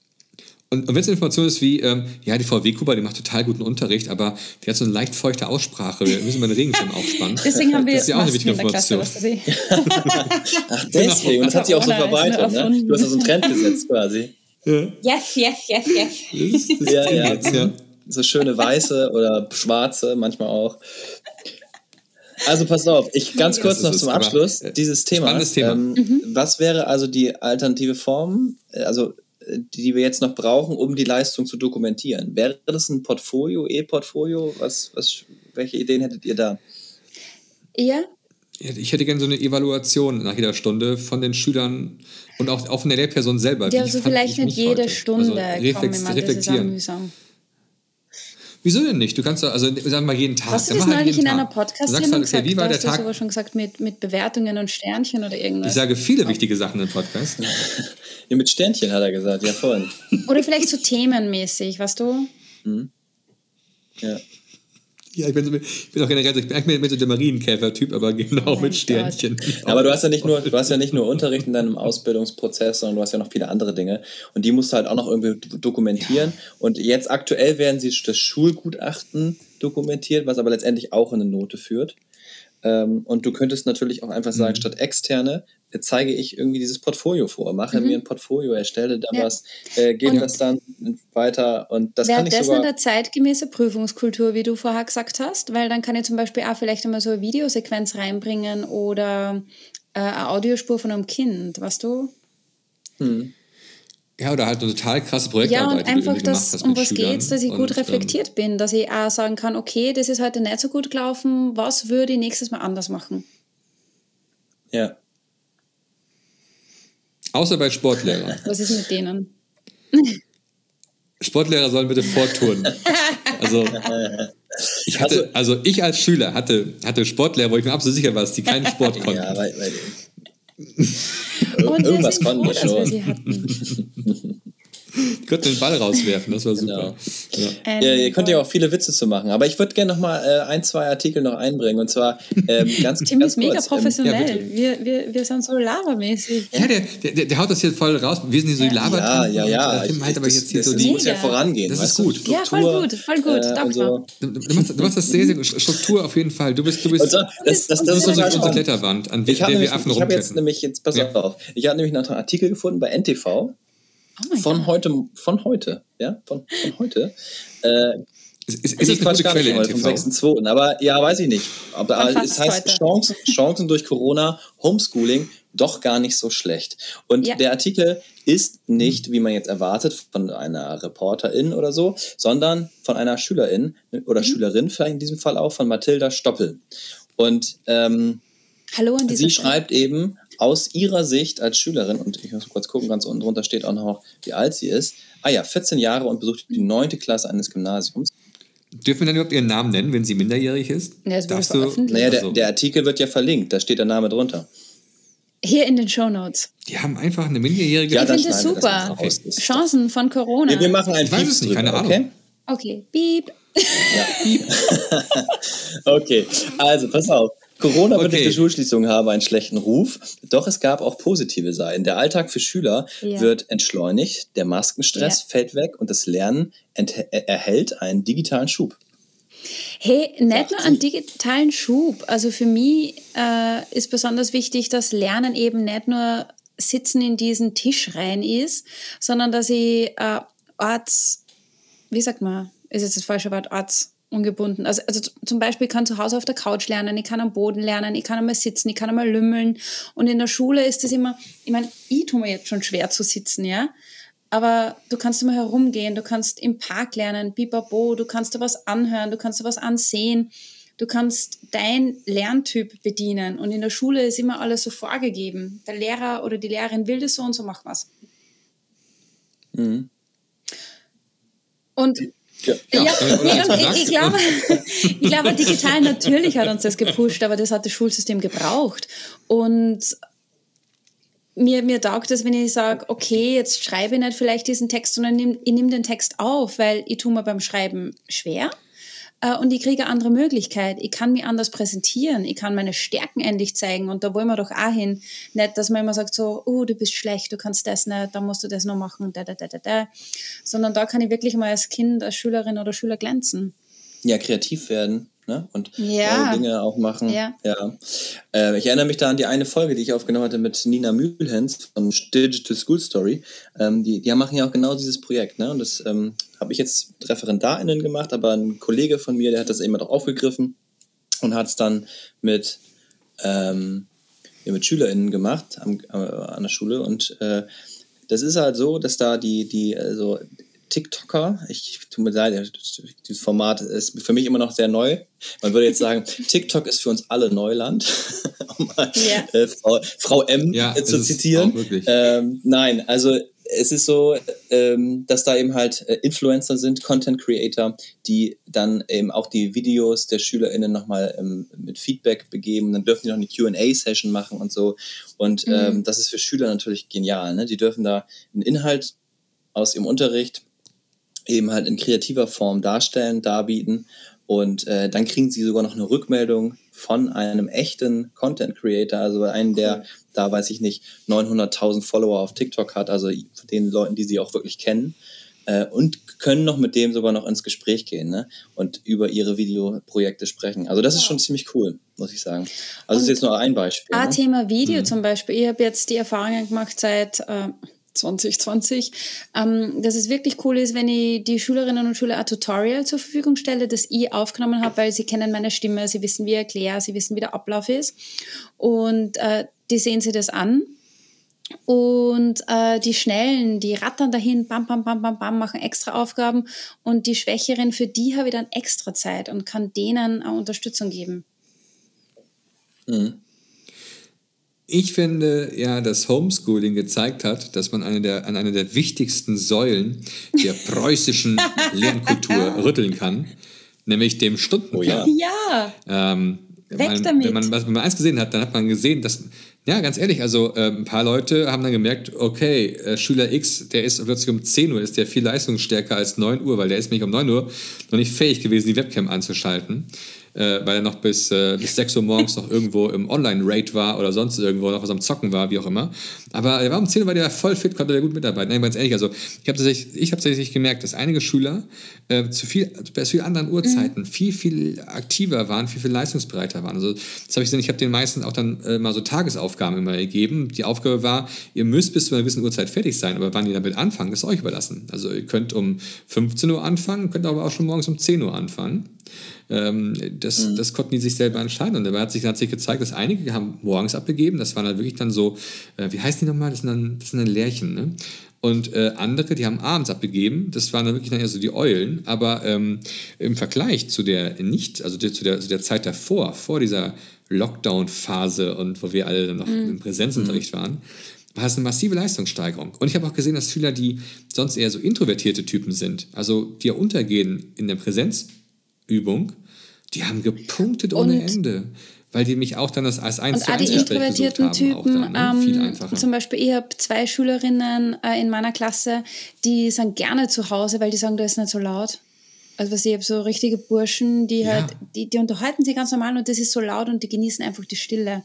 und, und wenn es Information ist wie, ähm, ja, die VW Kuba, die macht total guten Unterricht, aber die hat so eine leicht feuchte Aussprache, wir müssen mal einen Regenschirm aufspannen. Deswegen haben wir das ist ja auch eine wichtige Information. Klasse, Ach, deswegen. Und das hat sich auch so verbreitet. Ne? Du hast ja so einen Trend gesetzt quasi. Ja. Yes, yes, yes, yes. Das, das ja, ja. Jetzt, ja. So schöne weiße oder schwarze, manchmal auch. Also pass auf, ich ganz kurz noch zum Abschluss dieses Thema. Thema. Ähm, mhm. Was wäre also die alternative Form? Also die wir jetzt noch brauchen, um die Leistung zu dokumentieren. Wäre das ein Portfolio, E-Portfolio? Was, was, welche Ideen hättet ihr da? Ja. Ich hätte gerne so eine Evaluation nach jeder Stunde von den Schülern und auch, auch von der Lehrperson selber. Ja, also vielleicht nicht jede heute. Stunde. Also reflex komm, reflektieren. Wieso denn nicht? Du kannst doch, also sagen wir mal jeden Tag. Hast du das halt neulich in Tag. einer Podcast-Sendung halt, gesagt? Wie war der Tag? Du schon gesagt mit, mit Bewertungen und Sternchen oder irgendwas. Ich sage viele wichtige Sachen im Podcast. ja, mit Sternchen hat er gesagt, ja vorhin. Oder vielleicht so themenmäßig, weißt du? Mhm. Ja. Ja, ich bin, so, ich bin auch generell so, ich bin eigentlich mehr so der Marienkäfer-Typ, aber genau oh mit Sternchen. Ja, aber du hast ja nicht nur, du hast ja nicht nur Unterricht in deinem Ausbildungsprozess, sondern du hast ja noch viele andere Dinge. Und die musst du halt auch noch irgendwie dokumentieren. Ja. Und jetzt aktuell werden sie das Schulgutachten dokumentiert, was aber letztendlich auch in eine Note führt. Ähm, und du könntest natürlich auch einfach sagen, mhm. statt externe zeige ich irgendwie dieses Portfolio vor, mache mhm. mir ein Portfolio, erstelle da ja. was, äh, gebe das dann weiter und das kann ich sogar... eine zeitgemäße Prüfungskultur, wie du vorher gesagt hast, weil dann kann ich zum Beispiel auch vielleicht einmal so eine Videosequenz reinbringen oder äh, eine Audiospur von einem Kind, weißt du? Hm. Ja, oder halt eine total krasse Projektarbeit. Ja, und einfach, dass, um was geht dass ich gut und, reflektiert ähm, bin, dass ich auch sagen kann, okay, das ist heute nicht so gut gelaufen, was würde ich nächstes Mal anders machen? Ja. Außer bei Sportlehrern. Was ist mit denen? Sportlehrer sollen bitte vorturnen. Also ich hatte, also, also ich als Schüler hatte, hatte Sportlehrer, wo ich mir absolut sicher war, dass die keinen Sport konnten. Ja, weil, weil irgendwas konnten wir schon. Die konnten den Ball rauswerfen, das war super. Genau. Ja. Ja, ihr könnt ja auch viele Witze zu machen, aber ich würde gerne noch mal äh, ein, zwei Artikel noch einbringen und zwar ähm, ganz Tim ganz ist mega kurz, professionell. Ähm, wir, wir, wir sind so labermäßig. Ja, der, der, der haut das jetzt voll raus. Wir sind hier so die Laber. Ja, ja, ja. Tim halt aber jetzt hier so die. muss ja vorangehen. Das ist gut. Struktur, ja, voll gut, voll gut. Äh, so. du, du, machst, du machst das sehr, sehr Struktur auf jeden Fall. Du bist, du bist. So, das, das, das, ist unsere, unsere Kletterwand, an der wir Affen Ich habe jetzt nämlich jetzt pass auf. Ich habe nämlich noch einen Artikel gefunden bei NTV Oh von God. heute, von heute, ja, von, von heute. Äh, ist, ist, ist es eine gute Quelle heute, vom 6.2. Aber ja, weiß ich nicht. Aber es heißt Chancen, Chancen durch Corona, Homeschooling, doch gar nicht so schlecht. Und ja. der Artikel ist nicht, wie man jetzt erwartet, von einer Reporterin oder so, sondern von einer Schülerin oder mhm. Schülerin vielleicht in diesem Fall auch, von Mathilda Stoppel. Und ähm, Hallo an sie schreibt eben, aus ihrer Sicht als Schülerin, und ich muss kurz gucken, ganz unten drunter steht auch noch, wie alt sie ist. Ah ja, 14 Jahre und besucht die neunte Klasse eines Gymnasiums. Dürfen wir dann überhaupt ihren Namen nennen, wenn sie minderjährig ist? Ja, das Darfst du, naja, der, der, Artikel wird ja verlinkt, da steht der Name drunter. Hier in den Show Notes. Die haben einfach eine minderjährige. Ja, ich finde das super. Das Chancen von Corona. Ja, wir machen ein Ich weiß es nicht, keine Ahnung. Okay, okay. Beep. Ja. Beep. okay, also pass auf. Corona-bedingte okay. Schulschließungen haben einen schlechten Ruf, doch es gab auch positive Seiten. Der Alltag für Schüler ja. wird entschleunigt, der Maskenstress ja. fällt weg und das Lernen erhält einen digitalen Schub. Hey, nicht nur einen digitalen Schub. Also für mich äh, ist besonders wichtig, dass Lernen eben nicht nur Sitzen in diesen Tisch rein ist, sondern dass ich äh, Orts, wie sagt man, ist jetzt das falsche Wort, Orts, ungebunden. Also, also zum Beispiel, ich kann zu Hause auf der Couch lernen, ich kann am Boden lernen, ich kann einmal sitzen, ich kann einmal lümmeln. Und in der Schule ist das immer, ich meine, ich tue mir jetzt schon schwer zu sitzen, ja. Aber du kannst immer herumgehen, du kannst im Park lernen, bibabo, du kannst da was anhören, du kannst da was ansehen, du kannst dein Lerntyp bedienen. Und in der Schule ist immer alles so vorgegeben. Der Lehrer oder die Lehrerin will das so und so, mach was. Mhm. Und ja, ja, ja. Ich, ich, glaube, ich glaube, digital natürlich hat uns das gepusht, aber das hat das Schulsystem gebraucht. Und mir, mir taugt es, wenn ich sage, okay, jetzt schreibe ich nicht vielleicht diesen Text, sondern ich nehme nehm den Text auf, weil ich tue mir beim Schreiben schwer. Äh, und ich kriege eine andere Möglichkeit. Ich kann mich anders präsentieren. Ich kann meine Stärken endlich zeigen. Und da wollen wir doch auch hin. Nicht, dass man immer sagt so, oh, du bist schlecht, du kannst das nicht, dann musst du das noch machen, da, da, da, da, da. Sondern da kann ich wirklich mal als Kind, als Schülerin oder Schüler glänzen. Ja, kreativ werden ne? und ja. Dinge auch machen. Ja. ja. Äh, ich erinnere mich da an die eine Folge, die ich aufgenommen hatte mit Nina Mühlhens von Digital School Story. Ähm, die, die machen ja auch genau dieses Projekt. Ne? Und das ähm, habe ich jetzt ReferendarInnen gemacht, aber ein Kollege von mir, der hat das immer noch aufgegriffen und hat es dann mit, ähm, ja, mit SchülerInnen gemacht am, äh, an der Schule. Und äh, das ist halt so, dass da die, die, also TikToker, ich tut mir leid, dieses Format ist für mich immer noch sehr neu. Man würde jetzt sagen, TikTok ist für uns alle Neuland, um mal yeah. äh, Frau, Frau, M ja, zu zitieren. Ähm, nein, also es ist so, ähm, dass da eben halt äh, Influencer sind, Content Creator, die dann eben auch die Videos der SchülerInnen nochmal ähm, mit Feedback begeben. Dann dürfen die noch eine QA-Session machen und so. Und mhm. ähm, das ist für Schüler natürlich genial. Ne? Die dürfen da einen Inhalt aus ihrem Unterricht eben halt in kreativer Form darstellen, darbieten und äh, dann kriegen sie sogar noch eine Rückmeldung von einem echten Content Creator, also einen, der da, weiß ich nicht, 900.000 Follower auf TikTok hat, also von den Leuten, die sie auch wirklich kennen. Äh, und können noch mit dem sogar noch ins Gespräch gehen ne? und über ihre Videoprojekte sprechen. Also das ist schon ziemlich cool, muss ich sagen. Also das ist jetzt nur ein Beispiel. Ah, ne? Thema Video mhm. zum Beispiel. Ich habe jetzt die Erfahrung gemacht seit... Äh 2020, ähm, dass es wirklich cool ist, wenn ich die Schülerinnen und Schüler ein Tutorial zur Verfügung stelle, das ich aufgenommen habe, weil sie kennen meine Stimme, sie wissen, wie ich erkläre, sie wissen, wie der Ablauf ist. Und äh, die sehen sich das an. Und äh, die Schnellen, die rattern dahin, bam, bam, bam, bam, bam, machen extra Aufgaben. Und die Schwächeren, für die habe ich dann extra Zeit und kann denen eine Unterstützung geben. Mhm. Ich finde ja, dass Homeschooling gezeigt hat, dass man eine der, an einer der wichtigsten Säulen der preußischen Lernkultur rütteln kann, nämlich dem Stundenplan. Oh ja. ja. Ähm, Weg man, damit. Wenn man, wenn man eins gesehen hat, dann hat man gesehen, dass, ja, ganz ehrlich, also äh, ein paar Leute haben dann gemerkt, okay, äh, Schüler X, der ist plötzlich um 10 Uhr, ist der viel leistungsstärker als 9 Uhr, weil der ist nämlich um 9 Uhr noch nicht fähig gewesen, die Webcam anzuschalten äh, weil er noch bis, äh, bis 6 Uhr morgens noch irgendwo im Online-Raid war oder sonst irgendwo noch was am Zocken war, wie auch immer. Aber er war um 10 Uhr, weil der voll fit, konnte der gut mitarbeiten. Nein, ganz ehrlich, also ich habe tatsächlich, ich hab tatsächlich gemerkt, dass einige Schüler äh, zu viel, bei viel anderen Uhrzeiten mhm. viel, viel aktiver waren, viel, viel leistungsbereiter waren. Also das habe ich gesehen, ich habe den meisten auch dann äh, mal so Tagesaufgaben immer gegeben. Die Aufgabe war, ihr müsst bis zu einer gewissen Uhrzeit fertig sein, aber wann ihr damit anfangen, ist euch überlassen. Also ihr könnt um 15 Uhr anfangen, könnt aber auch schon morgens um 10 Uhr anfangen. Ähm, das, mhm. das konnten die sich selber entscheiden. Und dabei hat sich, hat sich gezeigt, dass einige haben morgens abgegeben. Das waren dann wirklich dann so, äh, wie heißen die nochmal? Das sind dann, das sind dann Lärchen, ne? Und äh, andere, die haben abends abgegeben. Das waren dann wirklich dann eher so die Eulen. Aber ähm, im Vergleich zu der nicht, also zu der, zu der Zeit davor, vor dieser Lockdown-Phase und wo wir alle noch mhm. im Präsenzunterricht waren, war es eine massive Leistungssteigerung. Und ich habe auch gesehen, dass Schüler, die sonst eher so introvertierte Typen sind, also die ja untergehen in der Präsenz, Übung, die haben gepunktet ohne und Ende. Weil die mich auch dann als, als eins zu eins introvertierten haben, Typen, dann, ne? ähm, zum Beispiel, ich habe zwei Schülerinnen äh, in meiner Klasse, die sind gerne zu Hause, weil die sagen, da ist nicht so laut. Also was ich habe so richtige Burschen, die ja. halt, die, die unterhalten sich ganz normal und das ist so laut und die genießen einfach die Stille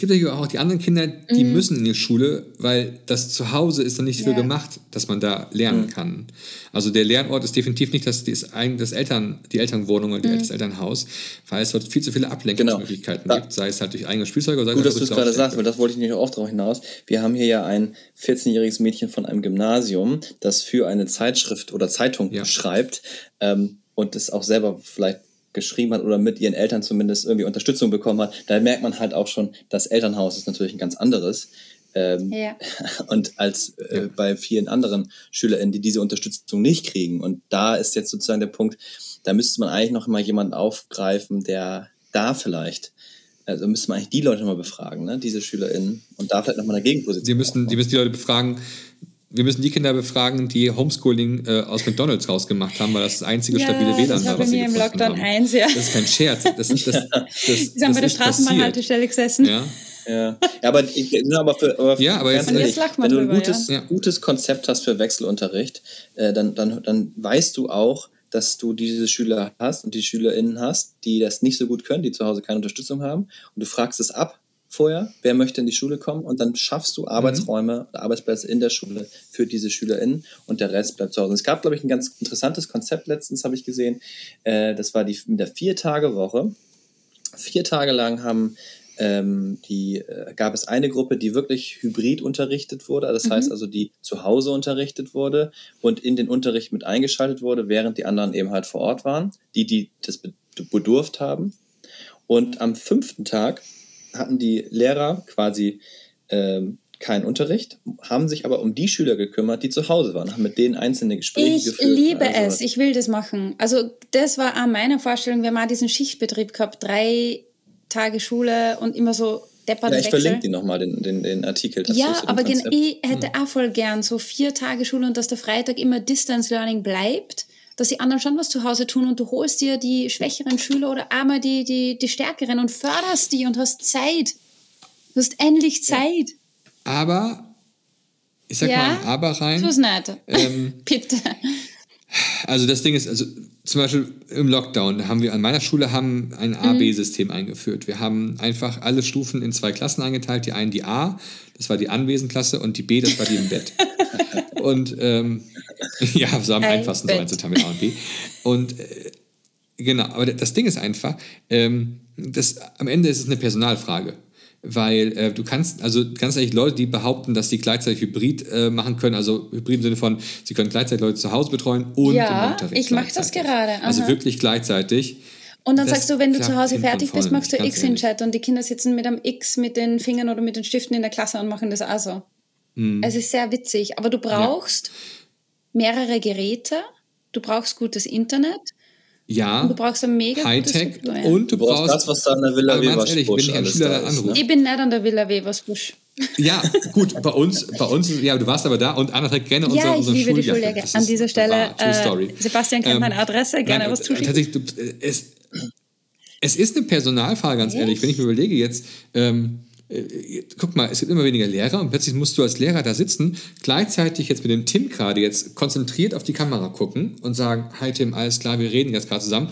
gibt ja auch die anderen Kinder, die mhm. müssen in die Schule, weil das Zuhause ist dann nicht für ja. gemacht, dass man da lernen mhm. kann. Also der Lernort ist definitiv nicht das, das, das Eltern, die Elternwohnung oder mhm. das Elternhaus, weil es dort viel zu viele Ablenkungsmöglichkeiten genau. gibt, sei es halt durch eigene Spielzeuge oder sei Gut, dass du es gerade sagst, weil das wollte ich nicht auch darauf hinaus. Wir haben hier ja ein 14-jähriges Mädchen von einem Gymnasium, das für eine Zeitschrift oder Zeitung ja. schreibt ähm, und das auch selber vielleicht geschrieben hat oder mit ihren Eltern zumindest irgendwie Unterstützung bekommen hat, da merkt man halt auch schon, das Elternhaus ist natürlich ein ganz anderes. Ähm, ja. Und als äh, bei vielen anderen SchülerInnen, die diese Unterstützung nicht kriegen. Und da ist jetzt sozusagen der Punkt, da müsste man eigentlich noch mal jemanden aufgreifen, der da vielleicht also müsste man eigentlich die Leute mal befragen, ne? diese SchülerInnen, und da vielleicht nochmal eine Gegenposition. Die müssten, die müssen die Leute befragen, wir müssen die Kinder befragen, die Homeschooling äh, aus McDonalds rausgemacht haben, weil das das einzige stabile ja, WLAN war, was sie im Lockdown haben. 1, ja. Das ist kein Scherz. Das, das, das, das, Sie haben bei der Straßenbahnhaltestelle gesessen. Ja. Ja, ja aber, aber, für, aber für, ja, aber ganz ehrlich, wenn du ein gutes, ja. gutes Konzept hast für Wechselunterricht, äh, dann, dann, dann weißt du auch, dass du diese Schüler hast und die SchülerInnen hast, die das nicht so gut können, die zu Hause keine Unterstützung haben. Und du fragst es ab vorher, wer möchte in die Schule kommen und dann schaffst du Arbeitsräume oder Arbeitsplätze in der Schule für diese SchülerInnen und der Rest bleibt zu Hause. Und es gab, glaube ich, ein ganz interessantes Konzept letztens, habe ich gesehen. Äh, das war die mit der Vier-Tage-Woche. Vier Tage lang haben ähm, die, äh, gab es eine Gruppe, die wirklich hybrid unterrichtet wurde. Das mhm. heißt also, die zu Hause unterrichtet wurde und in den Unterricht mit eingeschaltet wurde, während die anderen eben halt vor Ort waren, die, die das bedurft haben. Und am fünften Tag hatten die Lehrer quasi ähm, keinen Unterricht, haben sich aber um die Schüler gekümmert, die zu Hause waren, haben mit denen einzelne Gespräche ich geführt. Ich liebe also, es, ich will das machen. Also das war an meiner Vorstellung, wir haben mal diesen Schichtbetrieb gehabt, drei Tage Schule und immer so deppert Ja, ich Wechsel. verlinke dir nochmal den, den, den Artikel. Ja, aber ich hätte hm. auch voll gern so vier Tage Schule und dass der Freitag immer Distance Learning bleibt, dass die anderen schon was zu Hause tun und du holst dir die schwächeren Schüler oder einmal die, die, die stärkeren und förderst die und hast Zeit. Du hast endlich Zeit. Ja. Aber, ich sag ja? mal ein Aber rein. Tu's nicht. Ähm, Bitte. Also das Ding ist, also zum Beispiel im Lockdown haben wir an meiner Schule haben ein A-B-System mhm. eingeführt. Wir haben einfach alle Stufen in zwei Klassen eingeteilt. Die einen die A, das war die Anwesenklasse, und die B, das war die im Bett. und ähm, ja, so am einfachsten so einzuteilen mit A und B. Und äh, genau, aber das Ding ist einfach, ähm, das, am Ende ist es eine Personalfrage weil äh, du kannst, also ganz ehrlich, Leute, die behaupten, dass sie gleichzeitig Hybrid äh, machen können, also Hybrid im Sinne von, sie können gleichzeitig Leute zu Hause betreuen und ja, im Unterricht. Ich mache das gerade. Aha. Also wirklich gleichzeitig. Und dann sagst du, wenn du zu Hause fertig bist, machst du X in Chat und die Kinder sitzen mit einem X mit den Fingern oder mit den Stiften in der Klasse und machen das also. Mhm. Es ist sehr witzig, aber du brauchst ja. mehrere Geräte, du brauchst gutes Internet ja, und du brauchst ein mega Hightech und du, du brauchst, das, was da an der Villa Weversbusch wenn ich Schüler ist, ne? Ich bin nicht an der Villa Weversbusch. Ja, gut, bei uns, bei uns, ja, du warst aber da und Anna trägt gerne ja, unsere, ich liebe die Schuljacke. An dieser Stelle, äh, Sebastian kennt ähm, meine Adresse, gerne nein, was zuschicken. Tatsächlich, du, äh, es, es ist eine Personalfrage, ganz yes. ehrlich, wenn ich mir überlege jetzt, ähm, äh, guck mal, es gibt immer weniger Lehrer und plötzlich musst du als Lehrer da sitzen, gleichzeitig jetzt mit dem Tim gerade jetzt konzentriert auf die Kamera gucken und sagen, hi Tim, alles klar, wir reden jetzt gerade zusammen.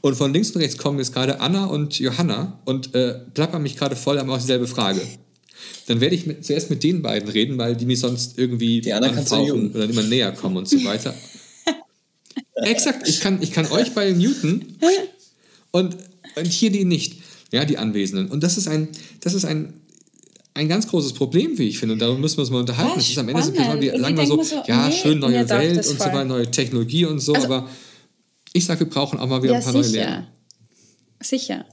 Und von links und rechts kommen jetzt gerade Anna und Johanna und äh, plappern mich gerade voll, haben auch dieselbe Frage. Dann werde ich mit, zuerst mit den beiden reden, weil die mich sonst irgendwie die anbrauchen oder immer näher kommen und so weiter. Exakt, ich kann, ich kann euch beide muten und, und hier die nicht, ja, die Anwesenden. Und das ist ein, das ist ein ein ganz großes Problem, wie ich finde. Und darum müssen wir uns mal unterhalten. Ja, das ist am Ende sind wir, die sagen wir so, so, ja, nee, schön neue Welt und so weiter, neue Technologie und so, also, aber ich sage, wir brauchen auch mal wieder ja, ein paar sicher. neue Lehrer. Sicher.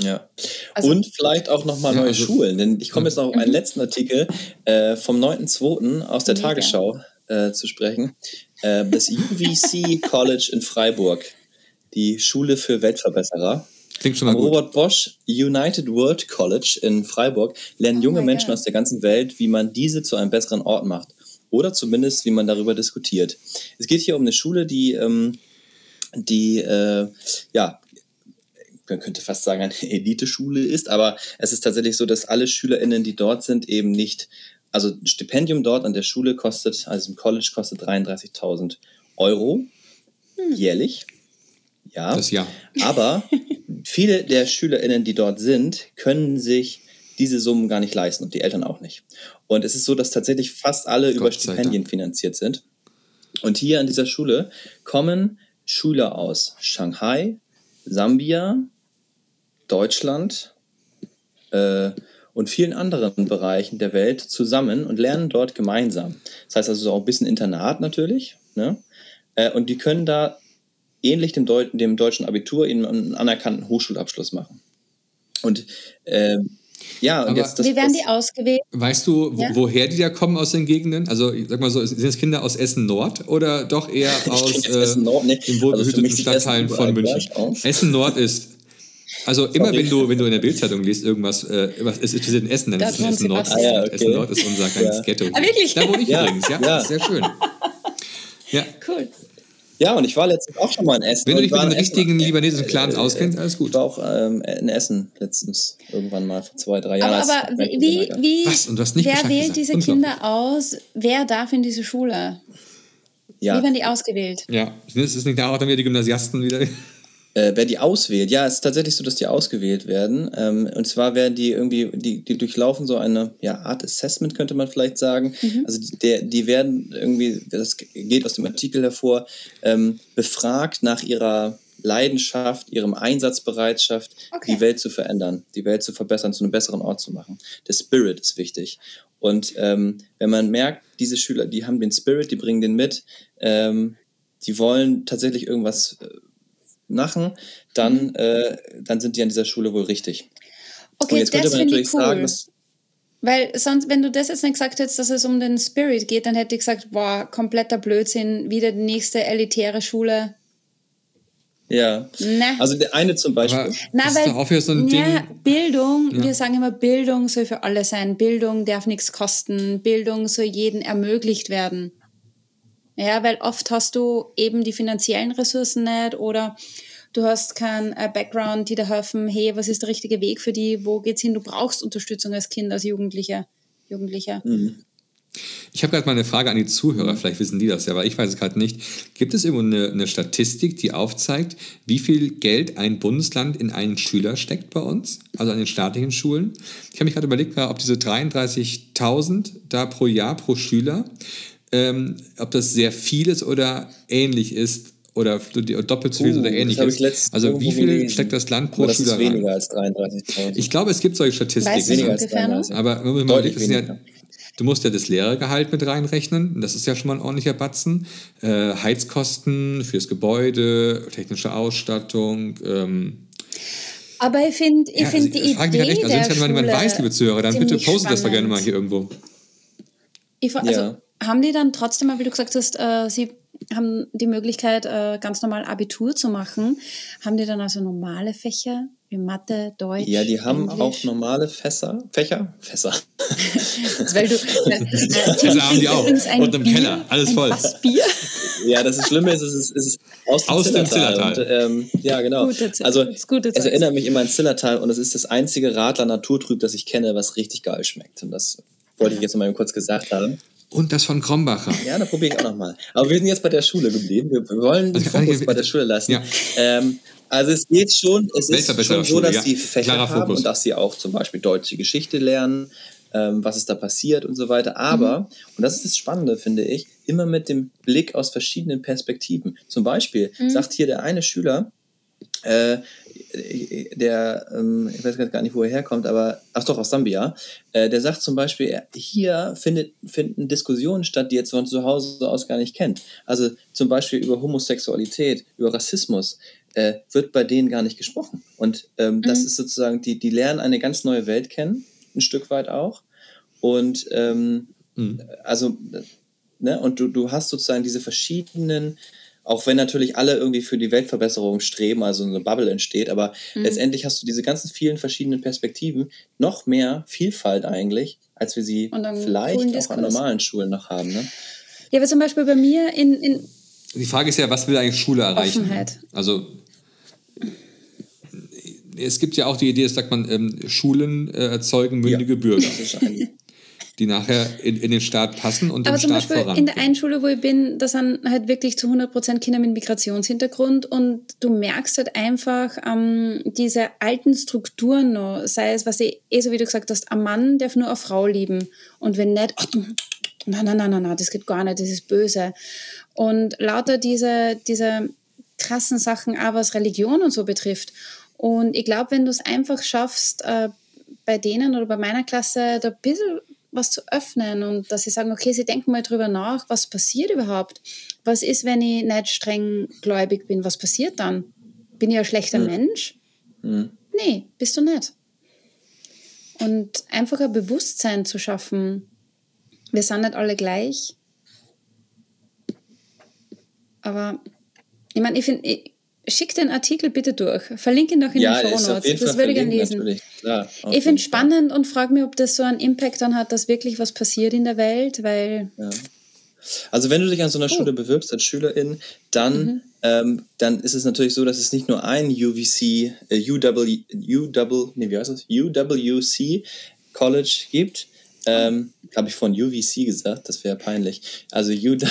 Ja. Also, und vielleicht auch nochmal ja, neue also, Schulen. Denn ich komme jetzt noch auf einen mhm. letzten Artikel äh, vom 9.2. aus der Tagesschau äh, zu sprechen. Äh, das UVC College in Freiburg, die Schule für Weltverbesserer. Klingt schon mal Am gut. Robert Bosch United World College in Freiburg lernen oh junge Menschen God. aus der ganzen Welt, wie man diese zu einem besseren Ort macht. Oder zumindest, wie man darüber diskutiert. Es geht hier um eine Schule, die, ähm, die äh, ja, man könnte fast sagen, eine Eliteschule ist, aber es ist tatsächlich so, dass alle SchülerInnen, die dort sind, eben nicht, also ein Stipendium dort an der Schule kostet, also im College kostet 33.000 Euro hm. jährlich. Ja. Das Jahr. Aber viele der SchülerInnen, die dort sind, können sich diese Summen gar nicht leisten und die Eltern auch nicht. Und es ist so, dass tatsächlich fast alle Gott über Stipendien finanziert sind. Und hier an dieser Schule kommen Schüler aus Shanghai, Sambia, Deutschland äh, und vielen anderen Bereichen der Welt zusammen und lernen dort gemeinsam. Das heißt also auch ein bisschen Internat natürlich. Ne? Äh, und die können da ähnlich dem, Deu dem deutschen Abitur einen anerkannten Hochschulabschluss machen. Und äh, ja, und Aber jetzt das, Wie werden die ausgewählt? Weißt du, ja? woher die da kommen aus den Gegenden? Also, ich sag mal so, sind es Kinder aus Essen Nord oder doch eher aus äh, Essen Nord, nee. den wohlbehüteten also Stadtteilen von München? Essen Nord ist also immer wenn du, wenn du in der Bildzeitung liest irgendwas, äh, was, es ist in Essen, dann ist es Essen Nord. Ah, ja, okay. Essen Nord ist unser kleines ja. Ghetto. Ah, wirklich? Da wohne ich ja. übrigens, ja. ja. Sehr schön. Ja. Cool. Ja, und ich war letztens auch schon mal in Essen. Wenn du dich mit den richtigen libanesischen Clans äh, auskennst, alles gut. Ich war auch ähm, in Essen letztens, irgendwann mal vor zwei, drei Jahren. Aber, aber wie, wie, Was? Und du hast nicht wer wählt gesagt. diese Kinder aus? Wer darf in diese Schule? Ja. Wie werden die ausgewählt? Ja, das ist nicht da auch dann wieder die Gymnasiasten wieder. Äh, wer die auswählt, ja, es ist tatsächlich so, dass die ausgewählt werden. Ähm, und zwar werden die irgendwie, die, die durchlaufen so eine ja, Art Assessment, könnte man vielleicht sagen. Mhm. Also die, der, die werden irgendwie, das geht aus dem Artikel hervor, ähm, befragt nach ihrer Leidenschaft, ihrem Einsatzbereitschaft, okay. die Welt zu verändern, die Welt zu verbessern, zu einem besseren Ort zu machen. Der Spirit ist wichtig. Und ähm, wenn man merkt, diese Schüler, die haben den Spirit, die bringen den mit, ähm, die wollen tatsächlich irgendwas äh, machen, dann, mhm. äh, dann sind die an dieser Schule wohl richtig. Okay, Und jetzt könnte man natürlich cool. sagen, dass weil sonst, wenn du das jetzt nicht gesagt hättest, dass es um den Spirit geht, dann hätte ich gesagt, boah, kompletter Blödsinn, wieder die nächste elitäre Schule. Ja. Ne. Also der eine zum Beispiel. Aber Na, ist weil, auch so ein ja, Ding. Bildung, ja. wir sagen immer, Bildung soll für alle sein. Bildung darf nichts kosten. Bildung soll jedem ermöglicht werden. Ja, weil oft hast du eben die finanziellen Ressourcen nicht oder du hast keinen äh, Background, die dir helfen, hey, was ist der richtige Weg für die, wo geht's hin? Du brauchst Unterstützung als Kind, als Jugendlicher. Jugendlicher. Mhm. Ich habe gerade mal eine Frage an die Zuhörer, vielleicht wissen die das ja, aber ich weiß es gerade nicht. Gibt es irgendwo eine, eine, Statistik, die aufzeigt, wie viel Geld ein Bundesland in einen Schüler steckt bei uns, also an den staatlichen Schulen? Ich habe mich gerade überlegt, ob diese 33.000 da pro Jahr pro Schüler, ähm, ob das sehr viel ist oder ähnlich ist oder doppelt so viel uh, oder ähnlich ist. Also wie viel gelesen. steckt das Land pro Schüler rein? weniger als 33.000. Ich glaube, es gibt solche Statistiken. Weißt weniger als 33. Aber man Deutlich ja, du musst ja das Lehrergehalt mit reinrechnen. Das ist ja schon mal ein ordentlicher Batzen. Äh, Heizkosten fürs Gebäude, technische Ausstattung. Ähm, aber ich finde ich ja, find also, die Idee halt echt, also wenn jemand weiß, liebe Zuhörer, dann bitte postet das doch gerne mal hier irgendwo. Ich, also, ja haben die dann trotzdem, wie du gesagt hast, äh, sie haben die Möglichkeit, äh, ganz normal Abitur zu machen. Haben die dann also normale Fächer wie Mathe, Deutsch? Ja, die haben Englisch? auch normale Fässer. Fächer? Fässer. Weil du, äh, Fässer haben die auch. Und im Bier, Keller, alles voll. Bier. ja, das ist Schlimme ist, es ist, es ist aus dem aus Zillertal. Und, ähm, ja, genau. Gute also, es erinnert mich immer an Zillertal und es ist das einzige Radler Naturtrüb, das ich kenne, was richtig geil schmeckt. Und das wollte ich jetzt mal kurz gesagt haben. Und das von Krombacher. Ja, da probiere ich auch nochmal. Aber wir sind jetzt bei der Schule geblieben. Wir wollen den also, Fokus bei der Schule lassen. Ja. Ähm, also es geht schon, es ist schon so, dass ja. sie Fächer Klarer haben Fokus. und dass sie auch zum Beispiel deutsche Geschichte lernen, ähm, was ist da passiert und so weiter. Aber, mhm. und das ist das Spannende, finde ich, immer mit dem Blick aus verschiedenen Perspektiven. Zum Beispiel mhm. sagt hier der eine Schüler, äh, der, ähm, ich weiß gar nicht, wo er herkommt, aber, ach doch, aus Sambia, äh, der sagt zum Beispiel, hier findet, finden Diskussionen statt, die er von zu Hause aus gar nicht kennt. Also zum Beispiel über Homosexualität, über Rassismus, äh, wird bei denen gar nicht gesprochen. Und ähm, mhm. das ist sozusagen, die, die lernen eine ganz neue Welt kennen, ein Stück weit auch. Und ähm, mhm. also, ne, und du, du hast sozusagen diese verschiedenen auch wenn natürlich alle irgendwie für die Weltverbesserung streben, also eine Bubble entsteht, aber mhm. letztendlich hast du diese ganzen vielen verschiedenen Perspektiven, noch mehr Vielfalt eigentlich, als wir sie vielleicht auch an normalen Schulen noch haben. Ne? Ja, aber zum Beispiel bei mir in, in Die Frage ist ja, was will eigentlich Schule erreichen? Offenheit. Also es gibt ja auch die Idee, das sagt man, ähm, Schulen äh, erzeugen mündige ja. Bürger. Das ist die nachher in, in den Staat passen und Aber den Staat Beispiel voran. In der einen Schule, wo ich bin, da sind halt wirklich zu 100% Kinder mit Migrationshintergrund und du merkst halt einfach ähm, diese alten Strukturen noch, sei es, was ich eh so wie du gesagt hast, ein Mann darf nur eine Frau lieben und wenn nicht, oh, nein, nein, nein, nein, nein, das geht gar nicht, das ist böse. Und lauter diese, diese krassen Sachen, auch was Religion und so betrifft. Und ich glaube, wenn du es einfach schaffst, äh, bei denen oder bei meiner Klasse da ein bisschen was zu öffnen und dass sie sagen, okay, sie denken mal drüber nach, was passiert überhaupt? Was ist, wenn ich nicht streng gläubig bin? Was passiert dann? Bin ich ein schlechter mhm. Mensch? Mhm. Nee, bist du nicht. Und einfach ein Bewusstsein zu schaffen, wir sind nicht alle gleich. Aber ich meine, ich finde, Schick den Artikel bitte durch. Verlinke ihn doch in ja, den Show Notes. Das würde ich gerne lesen. Klar, ich finde es spannend und frage mich, ob das so einen Impact dann hat, dass wirklich was passiert in der Welt, weil. Ja. Also wenn du dich an so einer oh. Schule bewirbst als Schülerin, dann, mhm. ähm, dann ist es natürlich so, dass es nicht nur ein UVC, äh, UW, UW, nee, wie heißt das? UWC College gibt. Ähm, Habe ich von UVC gesagt, das wäre peinlich. Also UW,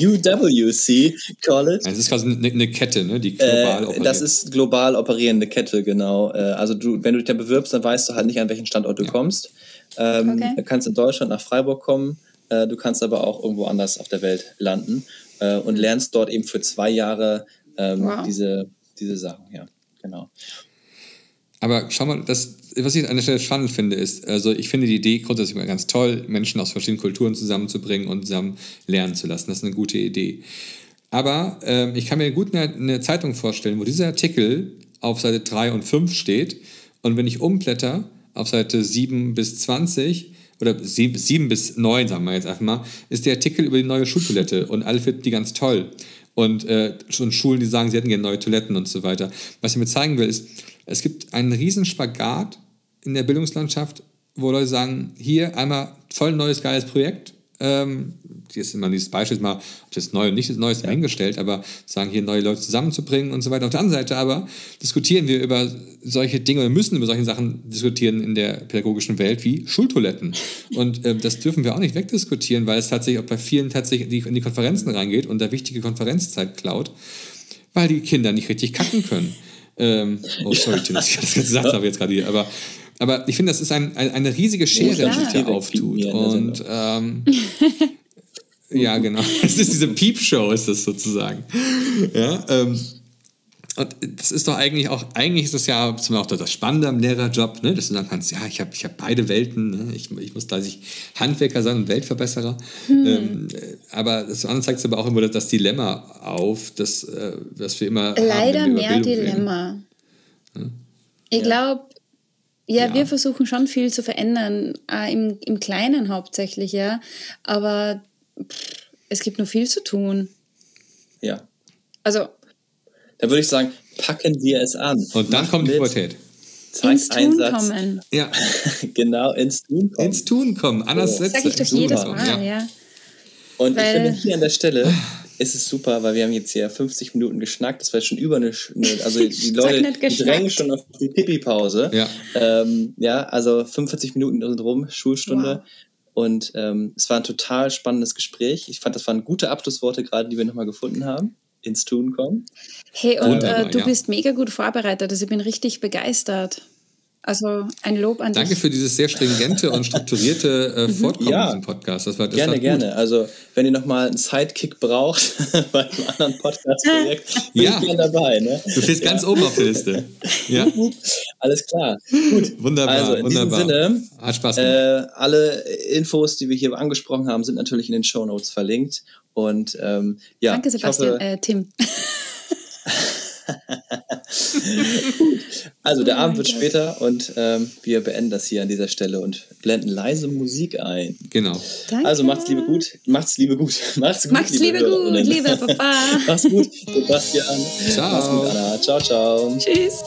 UWC College. Das ist quasi eine, eine Kette, ne? die global äh, operiert. Das ist global operierende Kette, genau. Äh, also du, wenn du dich da bewirbst, dann weißt du halt nicht, an welchen Standort du ja. kommst. Ähm, okay. Du kannst in Deutschland nach Freiburg kommen, äh, du kannst aber auch irgendwo anders auf der Welt landen äh, und mhm. lernst dort eben für zwei Jahre ähm, wow. diese, diese Sachen, ja, genau. Aber schau mal, das, was ich an der Stelle spannend finde, ist, also ich finde die Idee grundsätzlich mal ganz toll, Menschen aus verschiedenen Kulturen zusammenzubringen und zusammen lernen zu lassen. Das ist eine gute Idee. Aber äh, ich kann mir gut eine, eine, Zeitung vorstellen, wo dieser Artikel auf Seite 3 und 5 steht und wenn ich umblätter auf Seite 7 bis 20 oder 7, 7 bis 9, sagen wir jetzt einfach mal, ist der Artikel über die neue Schultoilette und alle finden die ganz toll. Und äh, schon Schulen, die sagen, sie hätten gerne neue Toiletten und so weiter. Was ich mir zeigen will, ist, es gibt einen riesen Spagat in der Bildungslandschaft, wo Leute sagen, hier einmal voll neues, geiles Projekt. Ähm, hier ist immer dieses Beispiel mal, ob das neu und nicht das Neueste ja. hingestellt, aber sagen hier neue Leute zusammenzubringen und so weiter. Auf der anderen Seite aber diskutieren wir über solche Dinge oder müssen über solche Sachen diskutieren in der pädagogischen Welt wie Schultoiletten. Und äh, das dürfen wir auch nicht wegdiskutieren, weil es tatsächlich auch bei vielen tatsächlich in die Konferenzen reingeht und da wichtige Konferenzzeit klaut, weil die Kinder nicht richtig kacken können. Ähm, oh, sorry, Tim, dass ich das gesagt habe jetzt gerade hier, aber, aber ich finde, das ist ein, ein, eine riesige Schere, die sich da auftut. Und ähm, ja, genau. Es ist diese Piepshow, ist das sozusagen. Ja, ähm, und das ist doch eigentlich auch, eigentlich ist das ja zum Beispiel auch das Spannende am Lehrerjob, ne? dass du sagen kannst, ja, ich habe ich hab beide Welten, ne? ich, ich muss gleich Handwerker sein und Weltverbesserer. Hm. Ähm, aber das andere zeigt aber auch immer das Dilemma auf, dass, äh, dass wir immer. Leider haben, wir mehr Dilemma. Hm? Ich glaube, ja, ja, wir versuchen schon viel zu verändern, äh, im, im Kleinen hauptsächlich, ja. Aber pff, es gibt noch viel zu tun. Ja. Also da würde ich sagen, packen wir es an. Und dann kommt die Pubertät. Ins Tun kommen. Ja. genau, ins Tun kommen. Ins Tun kommen. Anders oh. Sag ich doch jedes Mal, ja. ja. Und Weil ich finde, hier an der Stelle ist es super, weil wir haben jetzt hier 50 Minuten geschnackt. Das war schon über eine, also die Leute drängen schon auf die Pipi-Pause. Ja. Ähm, ja, also 45 Minuten sind rum, Schulstunde. Wow. Und ähm, es war ein total spannendes Gespräch. Ich fand, das waren gute Abschlussworte gerade, die wir nochmal gefunden haben ins Tun kommen. Hey, und äh, du ja. bist mega gut vorbereitet. Also ich bin richtig begeistert. Also ein Lob an Danke dich. für dieses sehr stringente und strukturierte äh, mhm. Fortkommen ja. in diesem Podcast. Das war, das gerne, gerne. Also wenn ihr nochmal einen Sidekick braucht bei einem anderen Podcast-Projekt, bin ja. ich gerne dabei. Ne? Du stehst ja. ganz oben auf der Liste. Ja. Alles klar. Gut. Wunderbar. Also in wunderbar. diesem Sinne, Hat Spaß gemacht. Äh, alle Infos, die wir hier angesprochen haben, sind natürlich in den Show Notes verlinkt. Und ähm, ja, Danke, Sebastian, hoffe, äh, Tim. also der oh Abend wird Gott. später und ähm, wir beenden das hier an dieser Stelle und blenden leise Musik ein. Genau. Danke. Also macht's liebe gut, macht's liebe gut, macht's gut, macht's liebe, liebe gut, liebe Papa. macht's gut, Sebastian. Ciao. Macht's gut, Anna. Ciao, ciao. Tschüss.